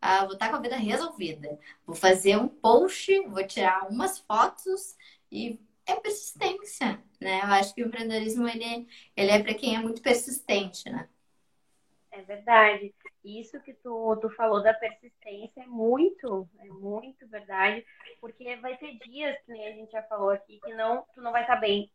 ah, vou estar com a vida resolvida. Vou fazer um post, vou tirar umas fotos e é persistência, né? Eu acho que o empreendedorismo ele, ele é para quem é muito persistente, né? É verdade. Isso que tu, tu falou da persistência é muito, é muito verdade, porque vai ter dias, que nem a gente já falou aqui, que não, tu não vai estar bem.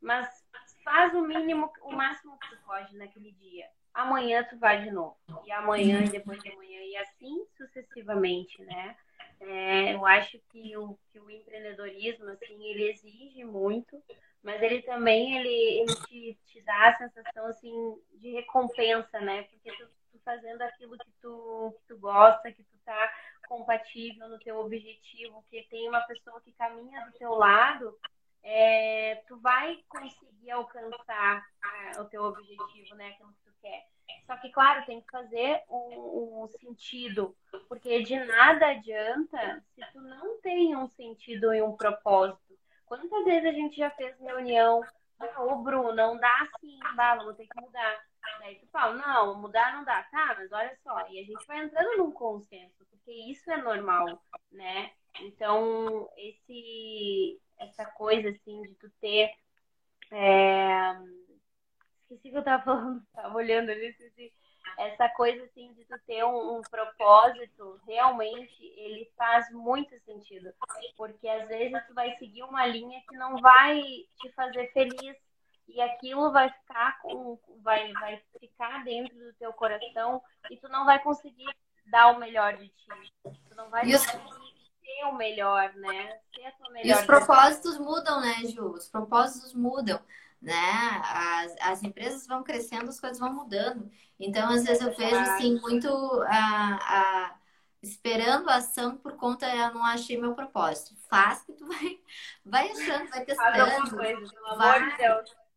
Mas faz o mínimo, o máximo que tu pode naquele dia amanhã tu vai de novo. E amanhã e depois de amanhã, e assim sucessivamente, né? É, eu acho que o, que o empreendedorismo, assim, ele exige muito, mas ele também, ele, ele te, te dá a sensação, assim, de recompensa, né? Porque tu, tu fazendo aquilo que tu, que tu gosta, que tu tá compatível no teu objetivo, que tem uma pessoa que caminha do teu lado, é, tu vai conseguir alcançar a, o teu objetivo, né? Aquilo quer. Só que, claro, tem que fazer um, sentido, porque de nada adianta se tu não tem um sentido e um propósito. Quantas vezes a gente já fez reunião, ah, ô Bruno, não dá assim, bah, vamos ter que mudar. Daí tu fala, não, mudar não dá, tá, mas olha só, e a gente vai entrando num consenso, porque isso é normal, né? Então, esse, essa coisa assim de tu ter. É... Esqueci que eu tava falando, tava olhando ali. Essa coisa assim de tu ter um, um, propósito, realmente ele faz muito sentido. Porque às vezes tu vai seguir uma linha que não vai te fazer feliz e aquilo vai ficar com vai vai ficar dentro do teu coração e tu não vai conseguir dar o melhor de ti. Tu não vai conseguir ser o melhor, né? Ser a tua melhor. E os propósitos mudam, né, Ju? Os propósitos mudam, né? As, as empresas vão crescendo, as coisas vão mudando. Então, às vezes eu vejo assim muito a, a esperando a ação por conta eu não achei meu propósito. Faz que tu vai, vai achando, vai testando. Coisa, vai,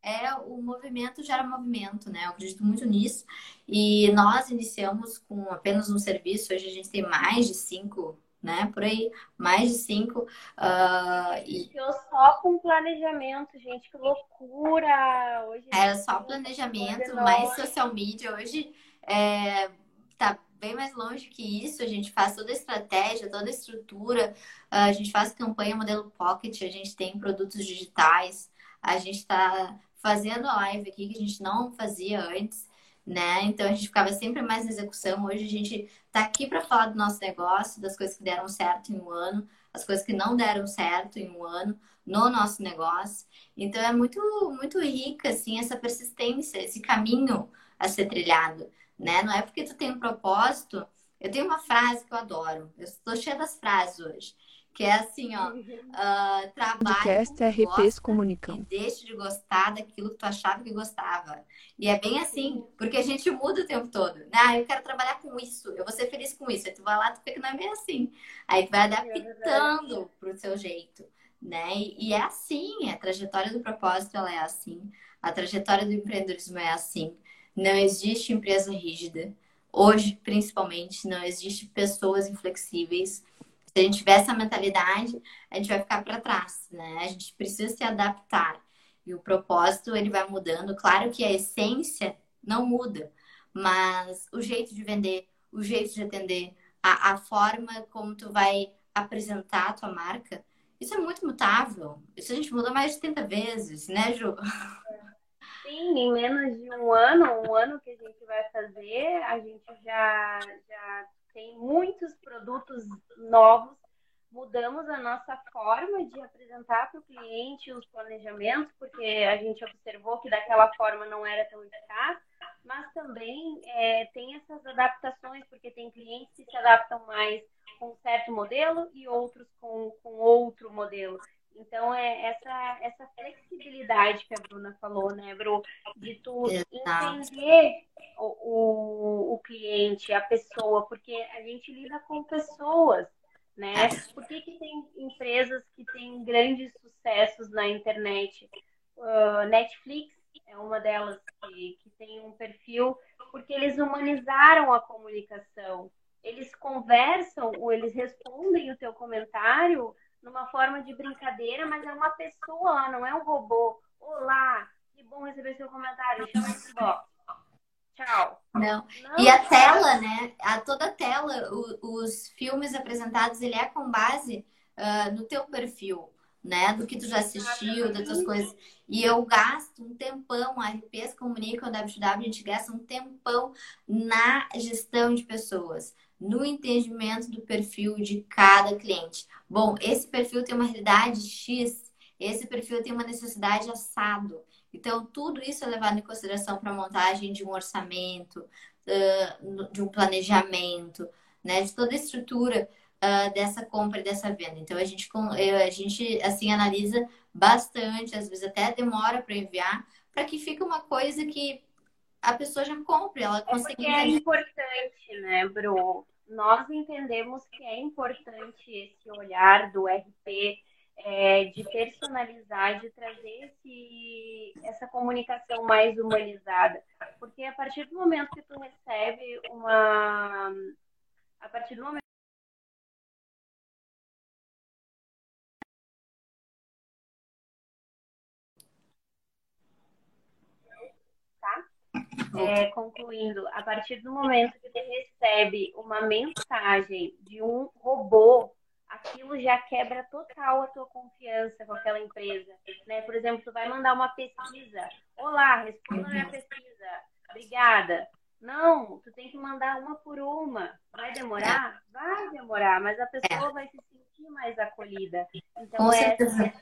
é o movimento gera movimento, né? Eu acredito muito nisso. E nós iniciamos com apenas um serviço, hoje a gente tem mais de cinco, né? Por aí, mais de cinco. Uh, e... Eu só com planejamento, gente, que loucura! Hoje é só planejamento, mais social media. Hoje é, tá bem mais longe que isso. A gente faz toda a estratégia, toda a estrutura. Uh, a gente faz campanha modelo pocket, a gente tem produtos digitais. A gente está fazendo a live aqui que a gente não fazia antes, né? Então a gente ficava sempre mais na execução. Hoje a gente tá aqui para falar do nosso negócio, das coisas que deram certo em um ano, as coisas que não deram certo em um ano no nosso negócio. Então é muito muito rica assim essa persistência, esse caminho a ser trilhado, né? Não é porque tu tem um propósito. Eu tenho uma frase que eu adoro. Eu estou cheia das frases hoje que é assim, ó, uh, trabalho Podcast RPs Comunicam. E deixe de gostar daquilo que tu achava que gostava. E é bem assim, porque a gente muda o tempo todo. Né? Ah, eu quero trabalhar com isso, eu vou ser feliz com isso. Aí tu vai lá, tu vê que não é bem assim. Aí tu vai adaptando é pro seu jeito, né? E, e é assim, a trajetória do propósito, ela é assim. A trajetória do empreendedorismo é assim. Não existe empresa rígida. Hoje, principalmente, não existe pessoas inflexíveis a gente tiver essa mentalidade, a gente vai ficar para trás, né? A gente precisa se adaptar. E o propósito, ele vai mudando. Claro que a essência não muda, mas o jeito de vender, o jeito de atender, a, a forma como tu vai apresentar a tua marca, isso é muito mutável. Isso a gente muda mais de 30 vezes, né, Ju? Sim, em menos de um ano, um ano que a gente vai fazer, a gente já, já tem muitos produtos novos. Mudamos a nossa forma de apresentar para o cliente os planejamentos, porque a gente observou que daquela forma não era tão eficaz, mas também é, tem essas adaptações, porque tem clientes que se adaptam mais com um certo modelo e outros com, com outro modelo. Então, é essa, essa flexibilidade que a Bruna falou, né, Bru? De tu Exato. entender o, o, o, cliente, a pessoa, porque a gente lida com pessoas, né? Por que, que tem empresas que têm grandes sucessos na internet? Uh, Netflix é uma delas que, que tem um perfil, porque eles humanizaram a comunicação. Eles conversam ou eles respondem o teu comentário numa forma de brincadeira, mas é uma pessoa não é um robô. Olá, que bom receber seu comentário. Chama esse box. Tchau. Não. não. E a tela, né? A toda a tela, o, os filmes apresentados, ele é com base uh, no teu perfil, né? Do que tu já assistiu, das tuas coisas. E eu gasto um tempão, a RPs Comunica, o WW, a gente gasta um tempão na gestão de pessoas no entendimento do perfil de cada cliente. Bom, esse perfil tem uma realidade X, esse perfil tem uma necessidade assado. Então, tudo isso é levado em consideração para a montagem de um orçamento, de um planejamento, né, de toda a estrutura dessa compra e dessa venda. Então, a gente, a gente assim, analisa bastante, às vezes até demora para enviar, para que fique uma coisa que a pessoa já compre, ela consegue. É, é importante, né, Bru? Nós entendemos que é importante esse olhar do RP, é, de personalizar, de trazer esse, essa comunicação mais humanizada. Porque a partir do momento que tu recebe uma. A partir do momento é, concluindo, a partir do momento que você recebe uma mensagem de um robô, aquilo já quebra total a tua confiança com aquela empresa. Né? Por exemplo, tu vai mandar uma pesquisa. Olá, responda a minha pesquisa. Obrigada. Não, tu tem que mandar uma por uma. Vai demorar? Vai demorar, mas a pessoa vai se sentir mais acolhida. Então, Com é certeza.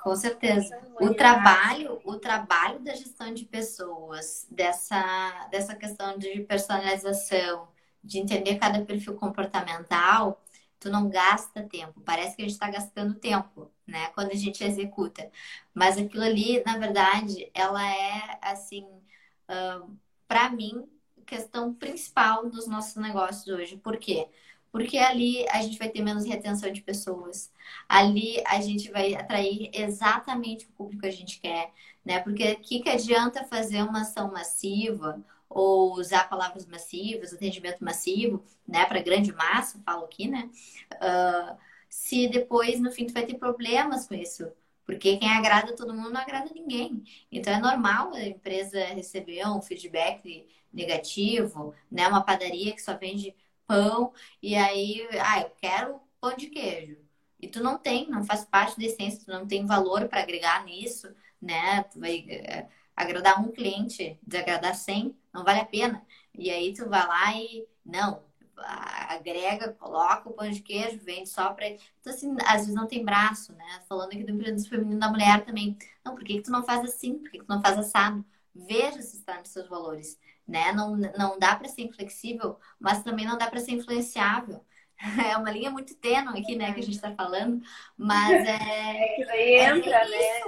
Com certeza. O trabalho, o trabalho da gestão de pessoas, dessa, dessa questão de personalização, de entender cada perfil comportamental, tu não gasta tempo. Parece que a gente está gastando tempo, né? Quando a gente executa. Mas aquilo ali, na verdade, ela é, assim, uh, para mim, questão principal dos nossos negócios hoje. Por quê? Porque ali a gente vai ter menos retenção de pessoas. Ali a gente vai atrair exatamente o público que a gente quer, né? Porque o que, que adianta fazer uma ação massiva ou usar palavras massivas, atendimento massivo, né? Para grande massa, falo aqui, né? Uh, se depois, no fim, tu vai ter problemas com isso. Porque quem agrada todo mundo não agrada ninguém. Então é normal a empresa receber um feedback negativo, né? Uma padaria que só vende pão e aí, ah, eu quero pão de queijo. E tu não tem, não faz parte da essência, tu não tem valor para agregar nisso, né? Tu vai é, agradar um cliente, desagradar 100, não vale a pena. E aí tu vai lá e, não, agrega, coloca o pão de queijo, vende só para Então, assim, às vezes não tem braço, né? Falando aqui do empreendedorismo feminino da mulher também. Não, por que, que tu não faz assim? Por que, que tu não faz assado? Veja se está nos seus valores, né? Não, não dá para ser inflexível, mas também não dá para ser influenciável. É uma linha muito tênue aqui, né, que a gente está falando, mas é. É que daí é entra, é né?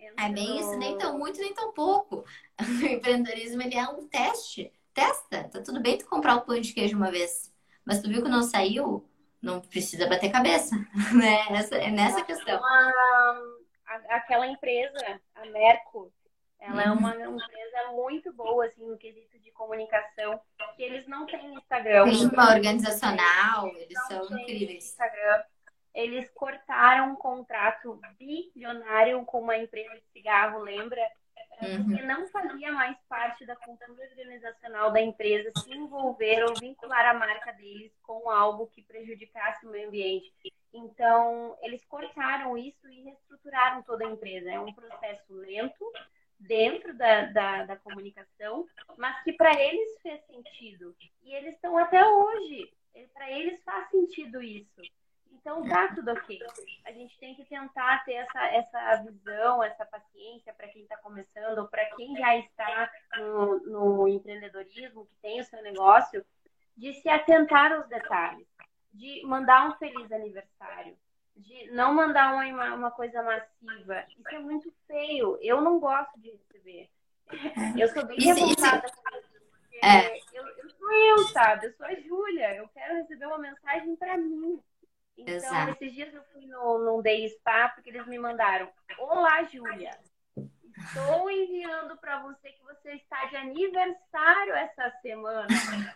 Entra é bem isso, nem tão muito, nem tão pouco. O empreendedorismo ele é um teste testa. Tá tudo bem tu comprar o pão de queijo uma vez. Mas tu viu que não saiu, não precisa bater cabeça. Né? Essa, é nessa questão. Uma, aquela empresa, a Merco, ela é uma empresa muito boa, assim, no quesito de comunicação, que eles não têm Instagram. Tem uma organizacional, eles, eles são incríveis. Instagram. Eles cortaram um contrato bilionário com uma empresa de cigarro, lembra? uhum. porque não fazia mais parte da cultura organizacional da empresa se envolver ou vincular a marca deles com algo que prejudicasse o meio ambiente. Então, eles cortaram isso e reestruturaram toda a empresa. É um processo lento dentro da, da, da comunicação, mas que para eles fez sentido. E eles estão até hoje. Para eles faz sentido isso. Então tá tudo ok. A gente tem que tentar ter essa, essa visão, essa paciência para quem está começando, ou para quem já está no, no empreendedorismo, que tem o seu negócio, de se atentar aos detalhes, de mandar um feliz aniversário, de não mandar uma, uma coisa massiva. Isso é muito feio. Eu não gosto de receber. Eu sou bem revoltada com isso. É. Eu, eu sou eu, sabe? Eu sou a Júlia. Eu quero receber uma mensagem para mim. Então, Exato. esses dias eu fui no, num Day Spa porque eles me mandaram: Olá, Júlia. Estou enviando para você que você está de aniversário essa semana.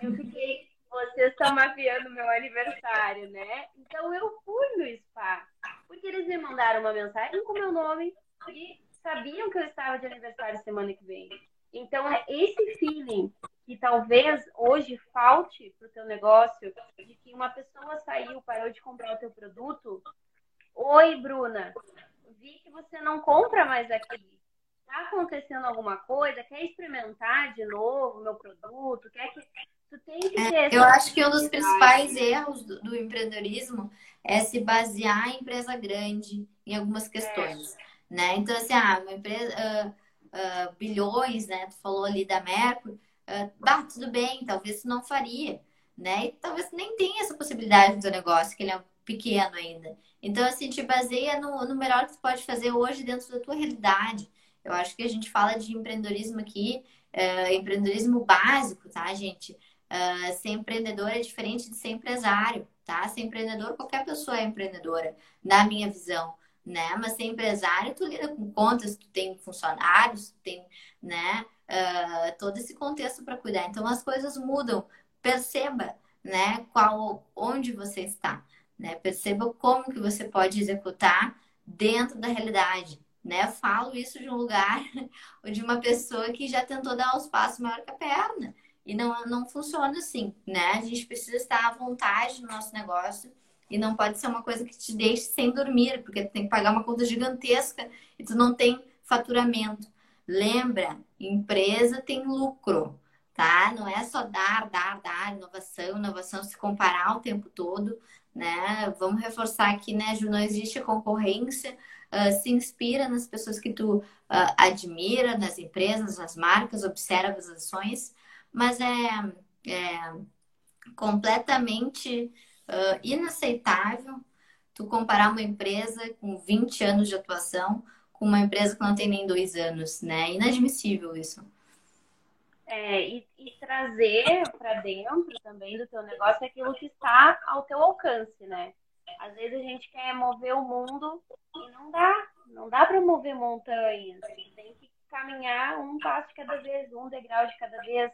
Eu fiquei, vocês estão mapeando meu aniversário, né? Então eu fui no spa. Porque eles me mandaram uma mensagem com meu nome e sabiam que eu estava de aniversário semana que vem. Então é esse feeling que talvez hoje falte para o teu negócio, de que uma pessoa saiu, parou de comprar o teu produto. Oi, Bruna, vi que você não compra mais aqui. Está acontecendo alguma coisa? Quer experimentar de novo meu produto? Quer que tu tem que ter é, Eu acho que um dos principais erros do, do, empreendedorismo é se basear em empresa grande em algumas questões, é. né? Então assim, ah, uma empresa uh, uh, bilhões, né? Tu falou ali da Mercury uh, bah, tudo bem, talvez tu não faria, né? E talvez nem tenha essa possibilidade no teu negócio, que ele é pequeno ainda. Então, assim, te baseia no, no melhor que tu pode fazer hoje dentro da tua realidade. Eu acho que a gente fala de empreendedorismo aqui, uh, empreendedorismo básico, tá, gente? Uh, ser empreendedor é diferente de ser empresário, tá? Ser empreendedor, qualquer pessoa é empreendedora, na minha visão, né? Mas ser empresário, tu lida com contas, tu tem funcionários, tu tem, né? uh, todo esse contexto para cuidar. Então as coisas mudam. Perceba, né, qual, onde você está, né? Perceba como que você pode executar dentro da realidade, né? falo isso de um lugar ou de uma pessoa que já tentou dar os passos maior que a perna e não não funciona assim, né? A gente precisa estar à vontade no nosso negócio e não pode ser uma coisa que te deixe sem dormir, porque tu tem que pagar uma conta gigantesca e tu não tem faturamento. Lembra, empresa tem lucro, tá? Não é só dar, dar, dar, inovação, inovação se comparar o tempo todo, né? Vamos reforçar aqui, né, Ju, não existe concorrência, uh, se inspira nas pessoas que tu uh, admira, nas empresas, nas marcas, observa as ações, mas é, é completamente uh, inaceitável tu comparar uma empresa com 20 anos de atuação com uma empresa que não tem nem dois anos, né? Inadmissível isso. É, e, e trazer para dentro também do teu negócio aquilo que está ao teu alcance, né? Às vezes a gente quer mover o mundo e não dá, não dá para mover montanhas. Tem que caminhar um passo de cada vez, um degrau de cada vez,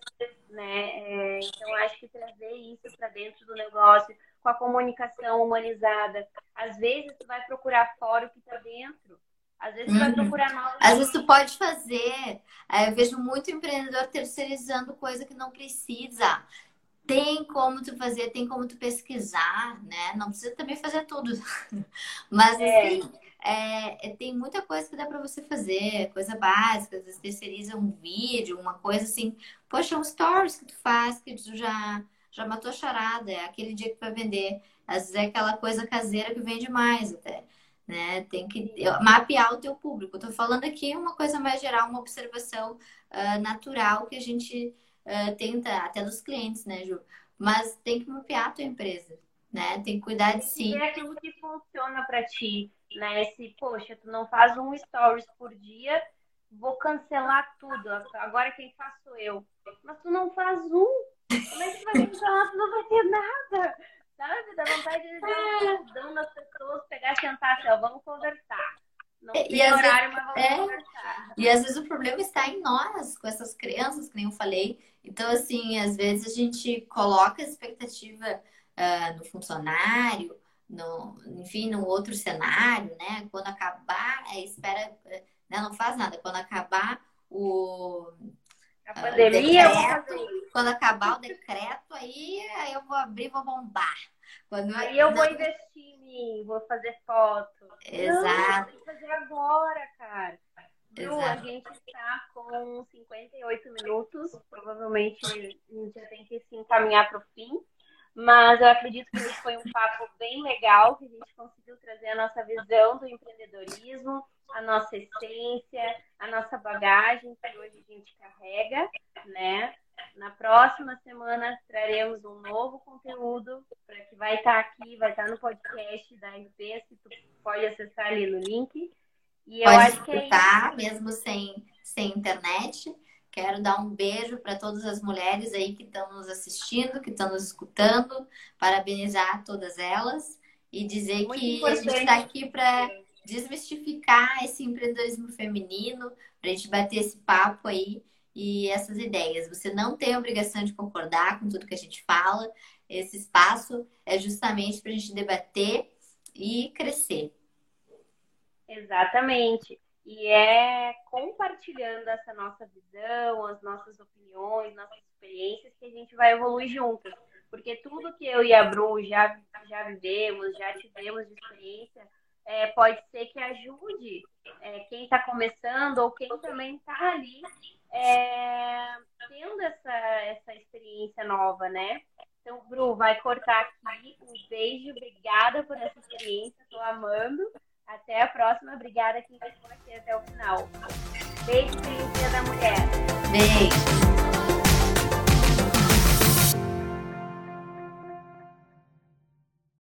né? É, então acho que trazer isso para dentro do negócio, com a comunicação humanizada. Às vezes tu vai procurar fora o que está dentro. Às vezes uhum. tu vai uhum. procurar novos. Às vezes tu pode fazer. É, eu vejo muito empreendedor terceirizando coisa que não precisa. Tem como tu fazer, tem como tu pesquisar, né? Não precisa também fazer tudo. Mas é. assim, é, tem muita coisa que dá para você fazer, coisa básica, às vezes terceiriza um vídeo, uma coisa assim, poxa, um stories que tu faz, que tu já, já matou a charada, é aquele dia que tu vai vender. Às vezes é aquela coisa caseira que vende mais até. Né? Tem que mapear o teu público. Estou falando aqui uma coisa mais geral, uma observação uh, natural que a gente uh, tenta, até dos clientes, né, Ju? Mas tem que mapear a tua empresa, né? Tem que cuidar de si. É aquilo que funciona para ti né? Se, poxa, tu não faz um stories por dia, vou cancelar tudo. Agora quem faço eu. Mas tu não faz um. Como é que tu vai cancelar? Tu não vai ter nada. Sabe? Dá vontade de dar um nas pessoas, pegar, sentar, assim, ó, vamos conversar. Não e, tem horário, vezes, mas vamos é, conversar. E às vezes o problema está em nós, com essas crianças, que nem eu falei. Então, assim, às vezes a gente coloca a expectativa uh, no funcionário, no, enfim, num outro cenário, né? Quando acabar, é, espera, né? não faz nada. Quando acabar o a ah, pandemia, decreto, quando acabar o decreto, aí, aí eu vou abrir, vou bombar. Quando aí eu vou investir em mim, vou fazer foto. Exato. Não, fazer agora, cara. Bru, a gente está com 58 minutos. Provavelmente a gente já tem que se encaminhar para o fim. Mas eu acredito que hoje foi um papo bem legal, que a gente conseguiu trazer a nossa visão do empreendedorismo, a nossa essência, a nossa bagagem que hoje a gente carrega, né? Na próxima semana traremos um novo conteúdo para que vai estar aqui, vai estar no podcast da RP, se tu pode acessar ali no link. E eu pode acho que é isso. mesmo sem, sem internet. Quero dar um beijo para todas as mulheres aí que estão nos assistindo, que estão nos escutando, parabenizar todas elas e dizer Muito que importante. a gente está aqui para desmistificar esse empreendedorismo feminino, para a gente bater esse papo aí e essas ideias. Você não tem a obrigação de concordar com tudo que a gente fala. Esse espaço é justamente para a gente debater e crescer. Exatamente. E é compartilhando essa nossa visão, as nossas opiniões, nossas experiências que a gente vai evoluir juntas. Porque tudo que eu e a Bru já, já vivemos, já tivemos de experiência, é, pode ser que ajude é, quem está começando ou quem também está ali é, tendo essa, essa experiência nova, né? Então, Bru, vai cortar aqui. Um beijo, obrigada por essa experiência, estou amando. Até a próxima. Obrigada quem ficou aqui até o final. Beijo, Dia da Mulher. Beijo.